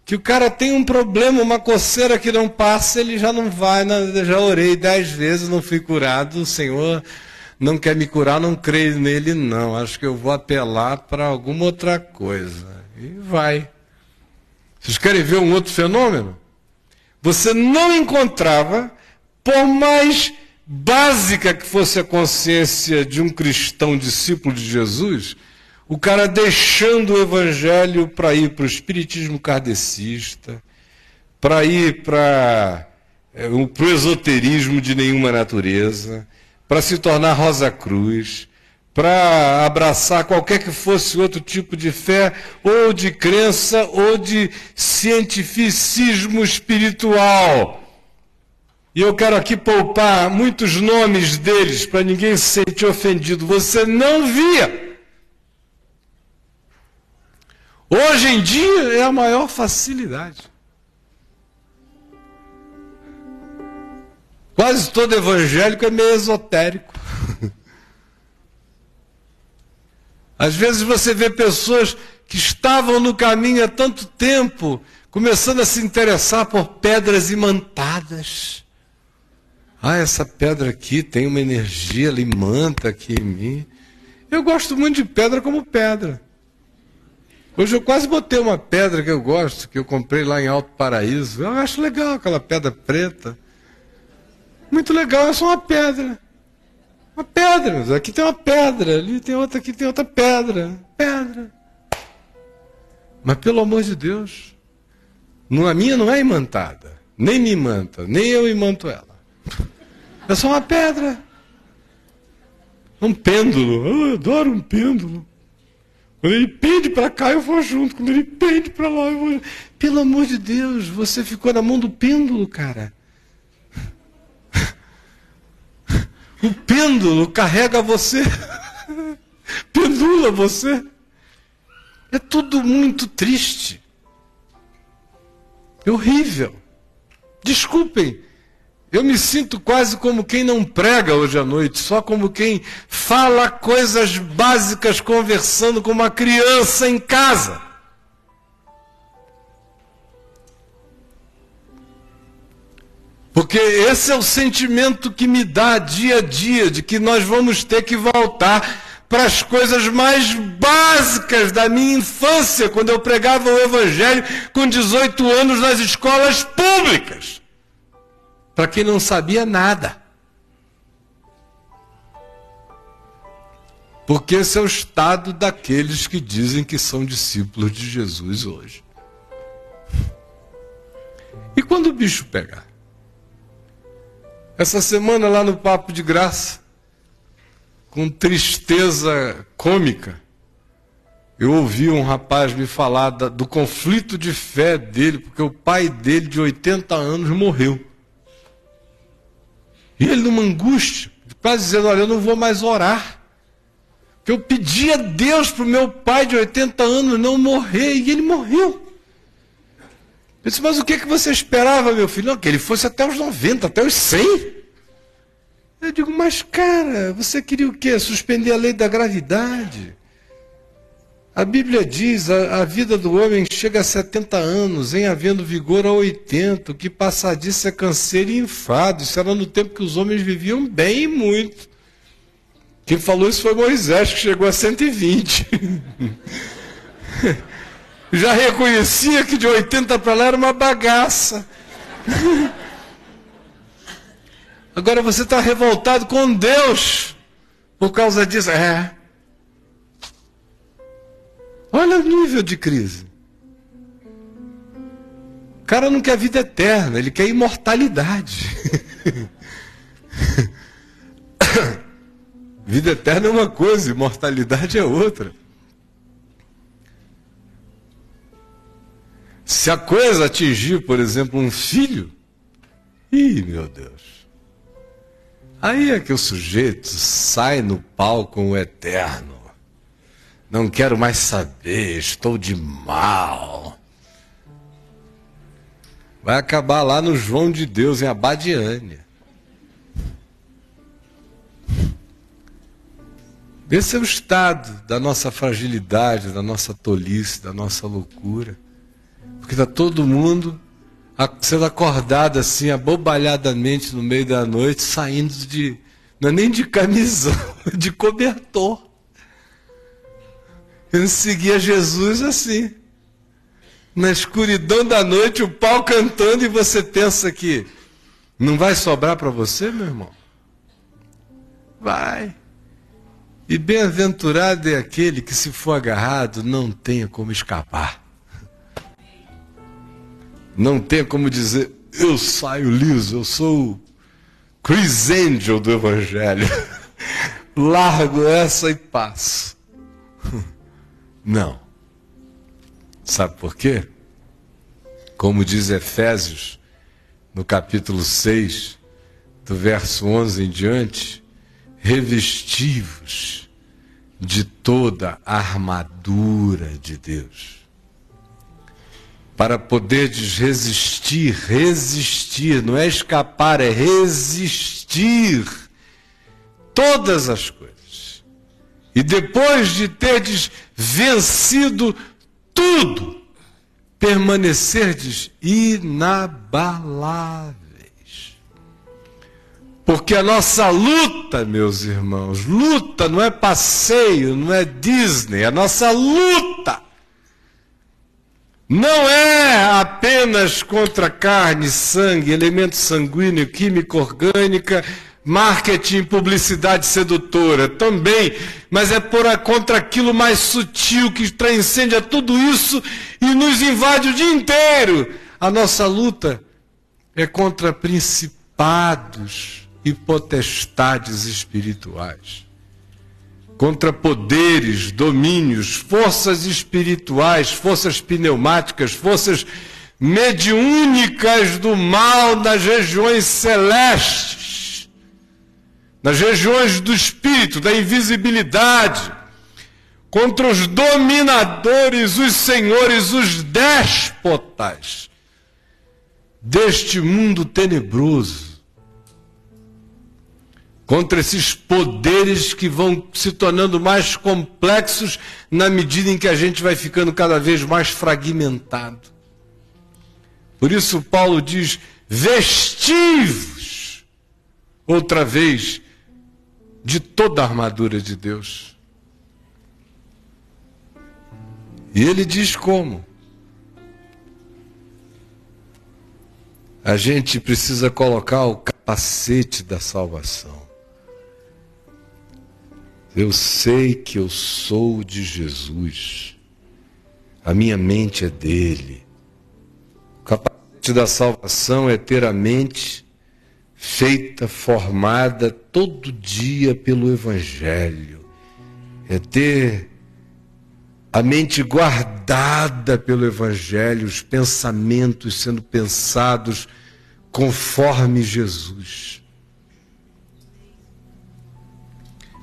que o cara tem um problema, uma coceira que não passa, ele já não vai. Já orei dez vezes, não fui curado. O Senhor não quer me curar, não creio nele, não. Acho que eu vou apelar para alguma outra coisa. E vai. Vocês querem ver um outro fenômeno? Você não encontrava, por mais básica que fosse a consciência de um cristão discípulo de Jesus, o cara deixando o evangelho para ir para o espiritismo kardecista, para ir para é, o esoterismo de nenhuma natureza, para se tornar Rosa Cruz, para abraçar qualquer que fosse outro tipo de fé, ou de crença, ou de cientificismo espiritual. E eu quero aqui poupar muitos nomes deles para ninguém se sentir ofendido. Você não via. Hoje em dia é a maior facilidade. Quase todo evangélico é meio esotérico. Às vezes você vê pessoas que estavam no caminho há tanto tempo, começando a se interessar por pedras imantadas. Ah, essa pedra aqui tem uma energia, ela imanta aqui em mim. Eu gosto muito de pedra como pedra. Hoje eu quase botei uma pedra que eu gosto, que eu comprei lá em Alto Paraíso. Eu acho legal aquela pedra preta. Muito legal, é só uma pedra. Uma pedra. Aqui tem uma pedra, ali tem outra, aqui tem outra pedra. Pedra. Mas pelo amor de Deus, a minha não é imantada. Nem me imanta, nem eu imanto ela. É só uma pedra. Um pêndulo. Eu adoro um pêndulo. Quando ele pende para cá, eu vou junto. Quando ele pende para lá, eu vou. Pelo amor de Deus, você ficou na mão do pêndulo, cara. O pêndulo carrega você, pendula você. É tudo muito triste. É horrível. Desculpem, eu me sinto quase como quem não prega hoje à noite, só como quem fala coisas básicas conversando com uma criança em casa. Porque esse é o sentimento que me dá dia a dia de que nós vamos ter que voltar para as coisas mais básicas da minha infância, quando eu pregava o Evangelho com 18 anos nas escolas públicas para quem não sabia nada. Porque esse é o estado daqueles que dizem que são discípulos de Jesus hoje. E quando o bicho pegar? Essa semana lá no Papo de Graça, com tristeza cômica, eu ouvi um rapaz me falar do conflito de fé dele, porque o pai dele, de 80 anos, morreu. E ele numa angústia, quase dizendo: Olha, eu não vou mais orar. Que eu pedi a Deus para o meu pai de 80 anos não morrer, e ele morreu. Eu disse, mas o que, que você esperava, meu filho? Não, que ele fosse até os 90, até os 100. Eu digo, mas cara, você queria o quê? Suspender a lei da gravidade? A Bíblia diz: a, a, vida do homem chega a 70 anos, em havendo vigor a 80, o que passar disso é canseiro e enfado. Isso era no tempo que os homens viviam bem e muito. Quem falou isso foi Moisés, que chegou a 120. Já reconhecia que de 80 para lá era uma bagaça. Agora você está revoltado com Deus por causa disso. É. Olha o nível de crise. O cara não quer vida eterna, ele quer imortalidade. vida eterna é uma coisa, imortalidade é outra. Se a coisa atingir, por exemplo, um filho, ih, meu Deus. Aí é que o sujeito sai no pau com o eterno. Não quero mais saber, estou de mal. Vai acabar lá no João de Deus, em Abadiânia. Esse é o estado da nossa fragilidade, da nossa tolice, da nossa loucura. Porque está todo mundo sendo acordado assim, abobalhadamente no meio da noite, saindo de. Não é nem de camisão, de cobertor. Eu seguia Jesus assim. Na escuridão da noite, o pau cantando, e você pensa que não vai sobrar para você, meu irmão? Vai. E bem-aventurado é aquele que, se for agarrado, não tenha como escapar. Não tenha como dizer, eu saio liso, eu sou Chris Angel do Evangelho. Largo essa e passo. Não. Sabe por quê? Como diz Efésios, no capítulo 6, do verso 11 em diante, revestivos de toda a armadura de Deus. Para poderdes resistir, resistir, não é escapar, é resistir todas as coisas e depois de terdes vencido tudo, permanecerdes inabaláveis. Porque a nossa luta, meus irmãos, luta não é passeio, não é Disney, a nossa luta não é apenas contra carne, sangue, elemento sanguíneo, química orgânica, marketing, publicidade sedutora, também, mas é por contra aquilo mais sutil que transcende a tudo isso e nos invade o dia inteiro. A nossa luta é contra principados e potestades espirituais contra poderes, domínios, forças espirituais, forças pneumáticas, forças mediúnicas do mal nas regiões celestes, nas regiões do espírito, da invisibilidade, contra os dominadores, os senhores, os déspotas deste mundo tenebroso contra esses poderes que vão se tornando mais complexos na medida em que a gente vai ficando cada vez mais fragmentado. Por isso, Paulo diz: vestivos, outra vez, de toda a armadura de Deus. E ele diz como? A gente precisa colocar o capacete da salvação. Eu sei que eu sou de Jesus. A minha mente é dele. O capacete da salvação é ter a mente feita, formada todo dia pelo Evangelho. É ter a mente guardada pelo Evangelho, os pensamentos sendo pensados conforme Jesus.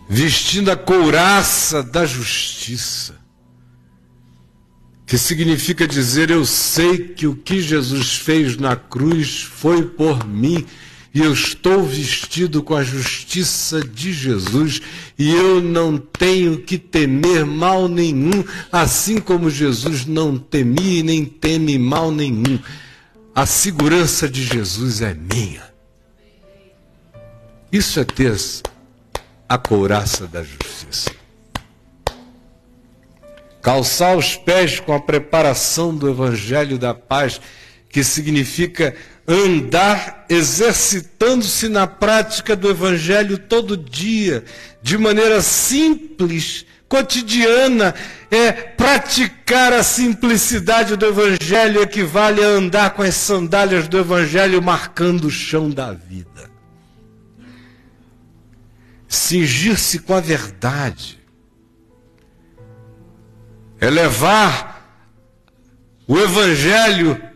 Vestindo a couraça da justiça, que significa dizer: Eu sei que o que Jesus fez na cruz foi por mim. E eu estou vestido com a justiça de Jesus, e eu não tenho que temer mal nenhum, assim como Jesus não temia e nem teme mal nenhum. A segurança de Jesus é minha. Isso é ter a couraça da justiça. Calçar os pés com a preparação do Evangelho da Paz, que significa andar exercitando-se na prática do Evangelho todo dia, de maneira simples, cotidiana, é praticar a simplicidade do Evangelho equivale a andar com as sandálias do Evangelho marcando o chão da vida cingir-se com a verdade, é levar o Evangelho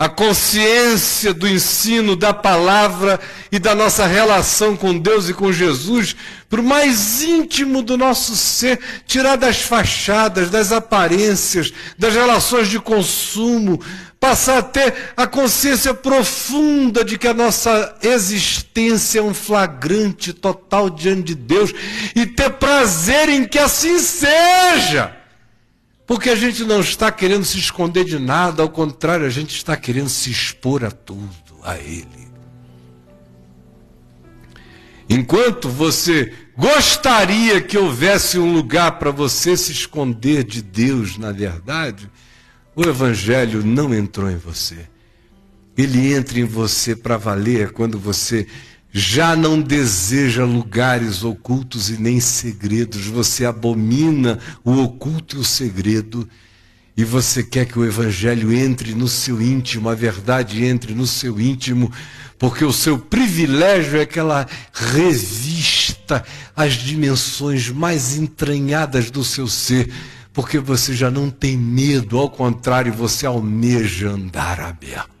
a consciência do ensino da palavra e da nossa relação com Deus e com Jesus para o mais íntimo do nosso ser, tirar das fachadas, das aparências, das relações de consumo, passar a ter a consciência profunda de que a nossa existência é um flagrante total diante de Deus e ter prazer em que assim seja. Porque a gente não está querendo se esconder de nada, ao contrário, a gente está querendo se expor a tudo, a Ele. Enquanto você gostaria que houvesse um lugar para você se esconder de Deus, na verdade, o Evangelho não entrou em você. Ele entra em você para valer quando você já não deseja lugares ocultos e nem segredos, você abomina o oculto e o segredo, e você quer que o Evangelho entre no seu íntimo, a verdade entre no seu íntimo, porque o seu privilégio é que ela revista as dimensões mais entranhadas do seu ser, porque você já não tem medo, ao contrário, você almeja andar aberto.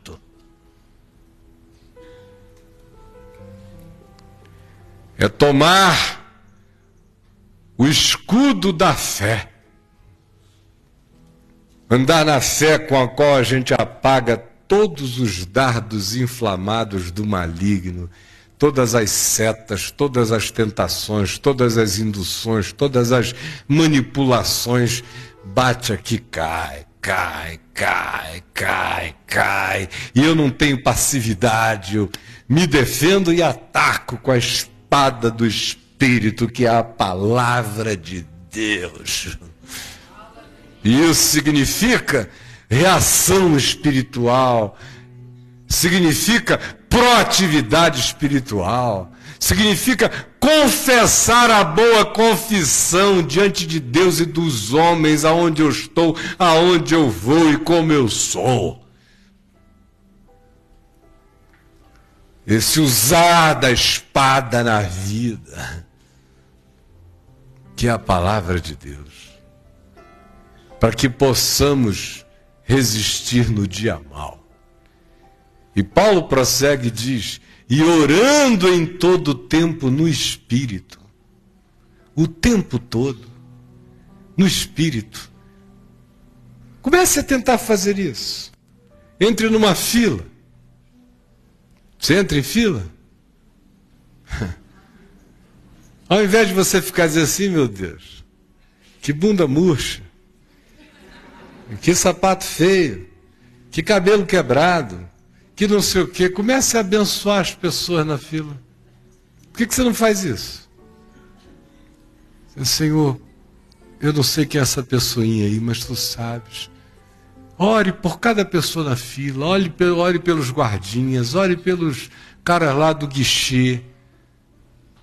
é tomar o escudo da fé, andar na fé com a qual a gente apaga todos os dardos inflamados do maligno, todas as setas, todas as tentações, todas as induções, todas as manipulações, bate aqui, cai, cai, cai, cai, cai. E eu não tenho passividade, eu me defendo e ataco com a espada do Espírito, que é a palavra de Deus. Isso significa reação espiritual, significa proatividade espiritual, significa confessar a boa confissão diante de Deus e dos homens, aonde eu estou, aonde eu vou e como eu sou. Esse usar da espada na vida, que é a palavra de Deus, para que possamos resistir no dia mal. E Paulo prossegue e diz: e orando em todo tempo no Espírito. O tempo todo. No Espírito. Comece a tentar fazer isso. Entre numa fila. Você entra em fila? Ao invés de você ficar dizendo assim, meu Deus, que bunda murcha, que sapato feio, que cabelo quebrado, que não sei o quê. Comece a abençoar as pessoas na fila. Por que, que você não faz isso? Senhor, eu não sei quem é essa pessoinha aí, mas tu sabes. Ore por cada pessoa na fila, ore, ore pelos guardinhas, ore pelos caras lá do guichê.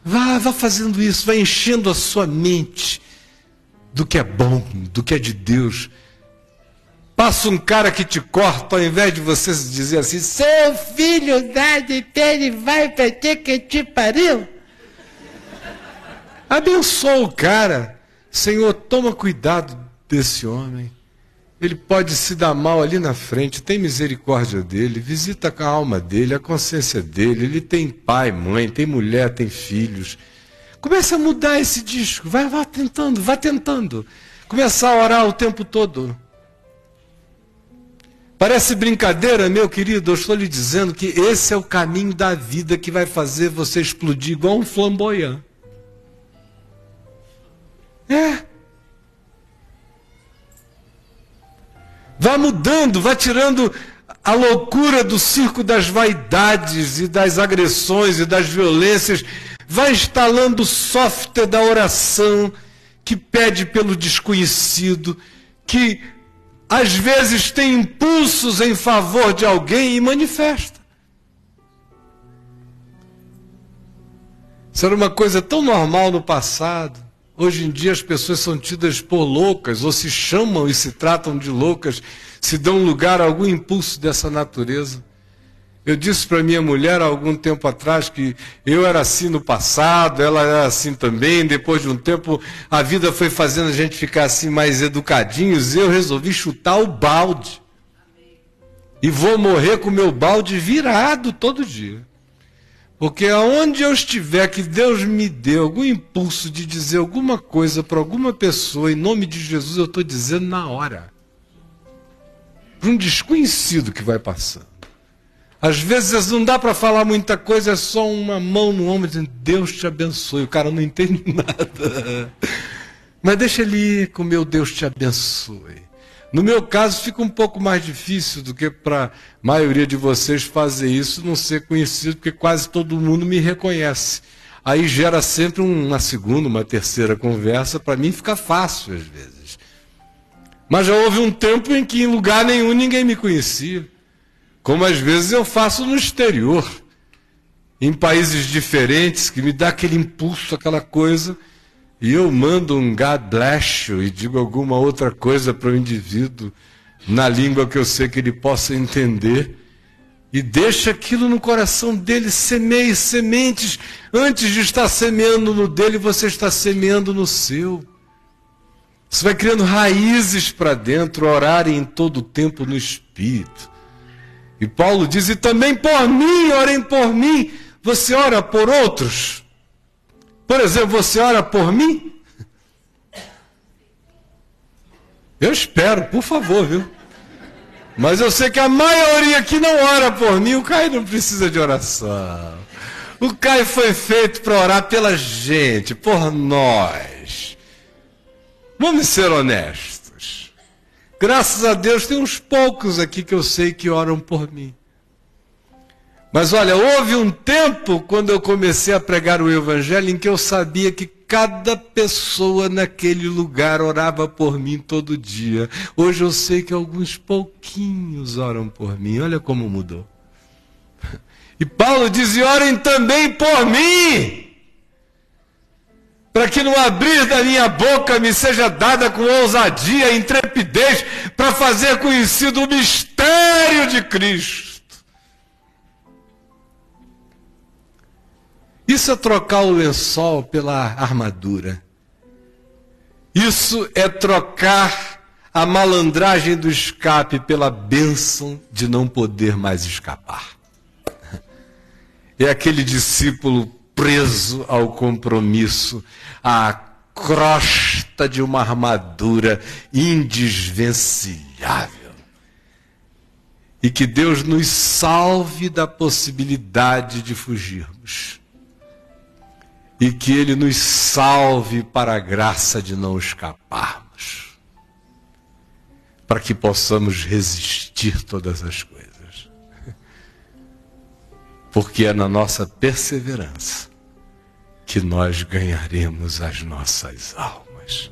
Vá, vá fazendo isso, vá enchendo a sua mente do que é bom, do que é de Deus. Passa um cara que te corta, ao invés de você dizer assim, seu filho da de ele vai pra ter que te pariu. Abençoa o cara. Senhor, toma cuidado desse homem. Ele pode se dar mal ali na frente, tem misericórdia dele, visita a alma dele, a consciência dele. Ele tem pai, mãe, tem mulher, tem filhos. Começa a mudar esse disco, vai, vai tentando, vai tentando. Começar a orar o tempo todo. Parece brincadeira, meu querido, eu estou lhe dizendo que esse é o caminho da vida que vai fazer você explodir igual um flamboyant. É. Vá mudando, vá tirando a loucura do circo das vaidades e das agressões e das violências, vai instalando o software da oração que pede pelo desconhecido, que às vezes tem impulsos em favor de alguém e manifesta. Isso era uma coisa tão normal no passado. Hoje em dia as pessoas são tidas por loucas, ou se chamam e se tratam de loucas, se dão lugar a algum impulso dessa natureza. Eu disse para minha mulher há algum tempo atrás que eu era assim no passado, ela era assim também. Depois de um tempo, a vida foi fazendo a gente ficar assim mais educadinhos. Eu resolvi chutar o balde. E vou morrer com o meu balde virado todo dia. Porque aonde eu estiver, que Deus me dê algum impulso de dizer alguma coisa para alguma pessoa, em nome de Jesus, eu estou dizendo na hora. Para um desconhecido que vai passando. Às vezes não dá para falar muita coisa, é só uma mão no ombro dizendo Deus te abençoe. O cara não entende nada. Mas deixa ele ir com meu Deus te abençoe. No meu caso, fica um pouco mais difícil do que para a maioria de vocês fazer isso, não ser conhecido, porque quase todo mundo me reconhece. Aí gera sempre uma segunda, uma terceira conversa, para mim fica fácil às vezes. Mas já houve um tempo em que em lugar nenhum ninguém me conhecia como às vezes eu faço no exterior, em países diferentes, que me dá aquele impulso, aquela coisa, e eu mando um God bless you e digo alguma outra coisa para o indivíduo, na língua que eu sei que ele possa entender, e deixa aquilo no coração dele, semeie sementes, antes de estar semeando no dele, você está semeando no seu. Você vai criando raízes para dentro, orar em todo o tempo no Espírito. E Paulo diz: e também por mim, orem por mim. Você ora por outros? Por exemplo, você ora por mim? Eu espero, por favor, viu? Mas eu sei que a maioria aqui não ora por mim. O Caio não precisa de oração. O Caio foi feito para orar pela gente, por nós. Vamos ser honestos. Graças a Deus tem uns poucos aqui que eu sei que oram por mim. Mas olha, houve um tempo quando eu comecei a pregar o Evangelho em que eu sabia que cada pessoa naquele lugar orava por mim todo dia. Hoje eu sei que alguns pouquinhos oram por mim. Olha como mudou. E Paulo diz: orem também por mim para que no abrir da minha boca me seja dada com ousadia e intrepidez para fazer conhecido o mistério de Cristo. Isso é trocar o lençol pela armadura. Isso é trocar a malandragem do escape pela bênção de não poder mais escapar. É aquele discípulo preso ao compromisso, à crosta de uma armadura indesvencilhável. E que Deus nos salve da possibilidade de fugirmos. E que Ele nos salve para a graça de não escaparmos. Para que possamos resistir todas as coisas porque é na nossa perseverança que nós ganharemos as nossas almas.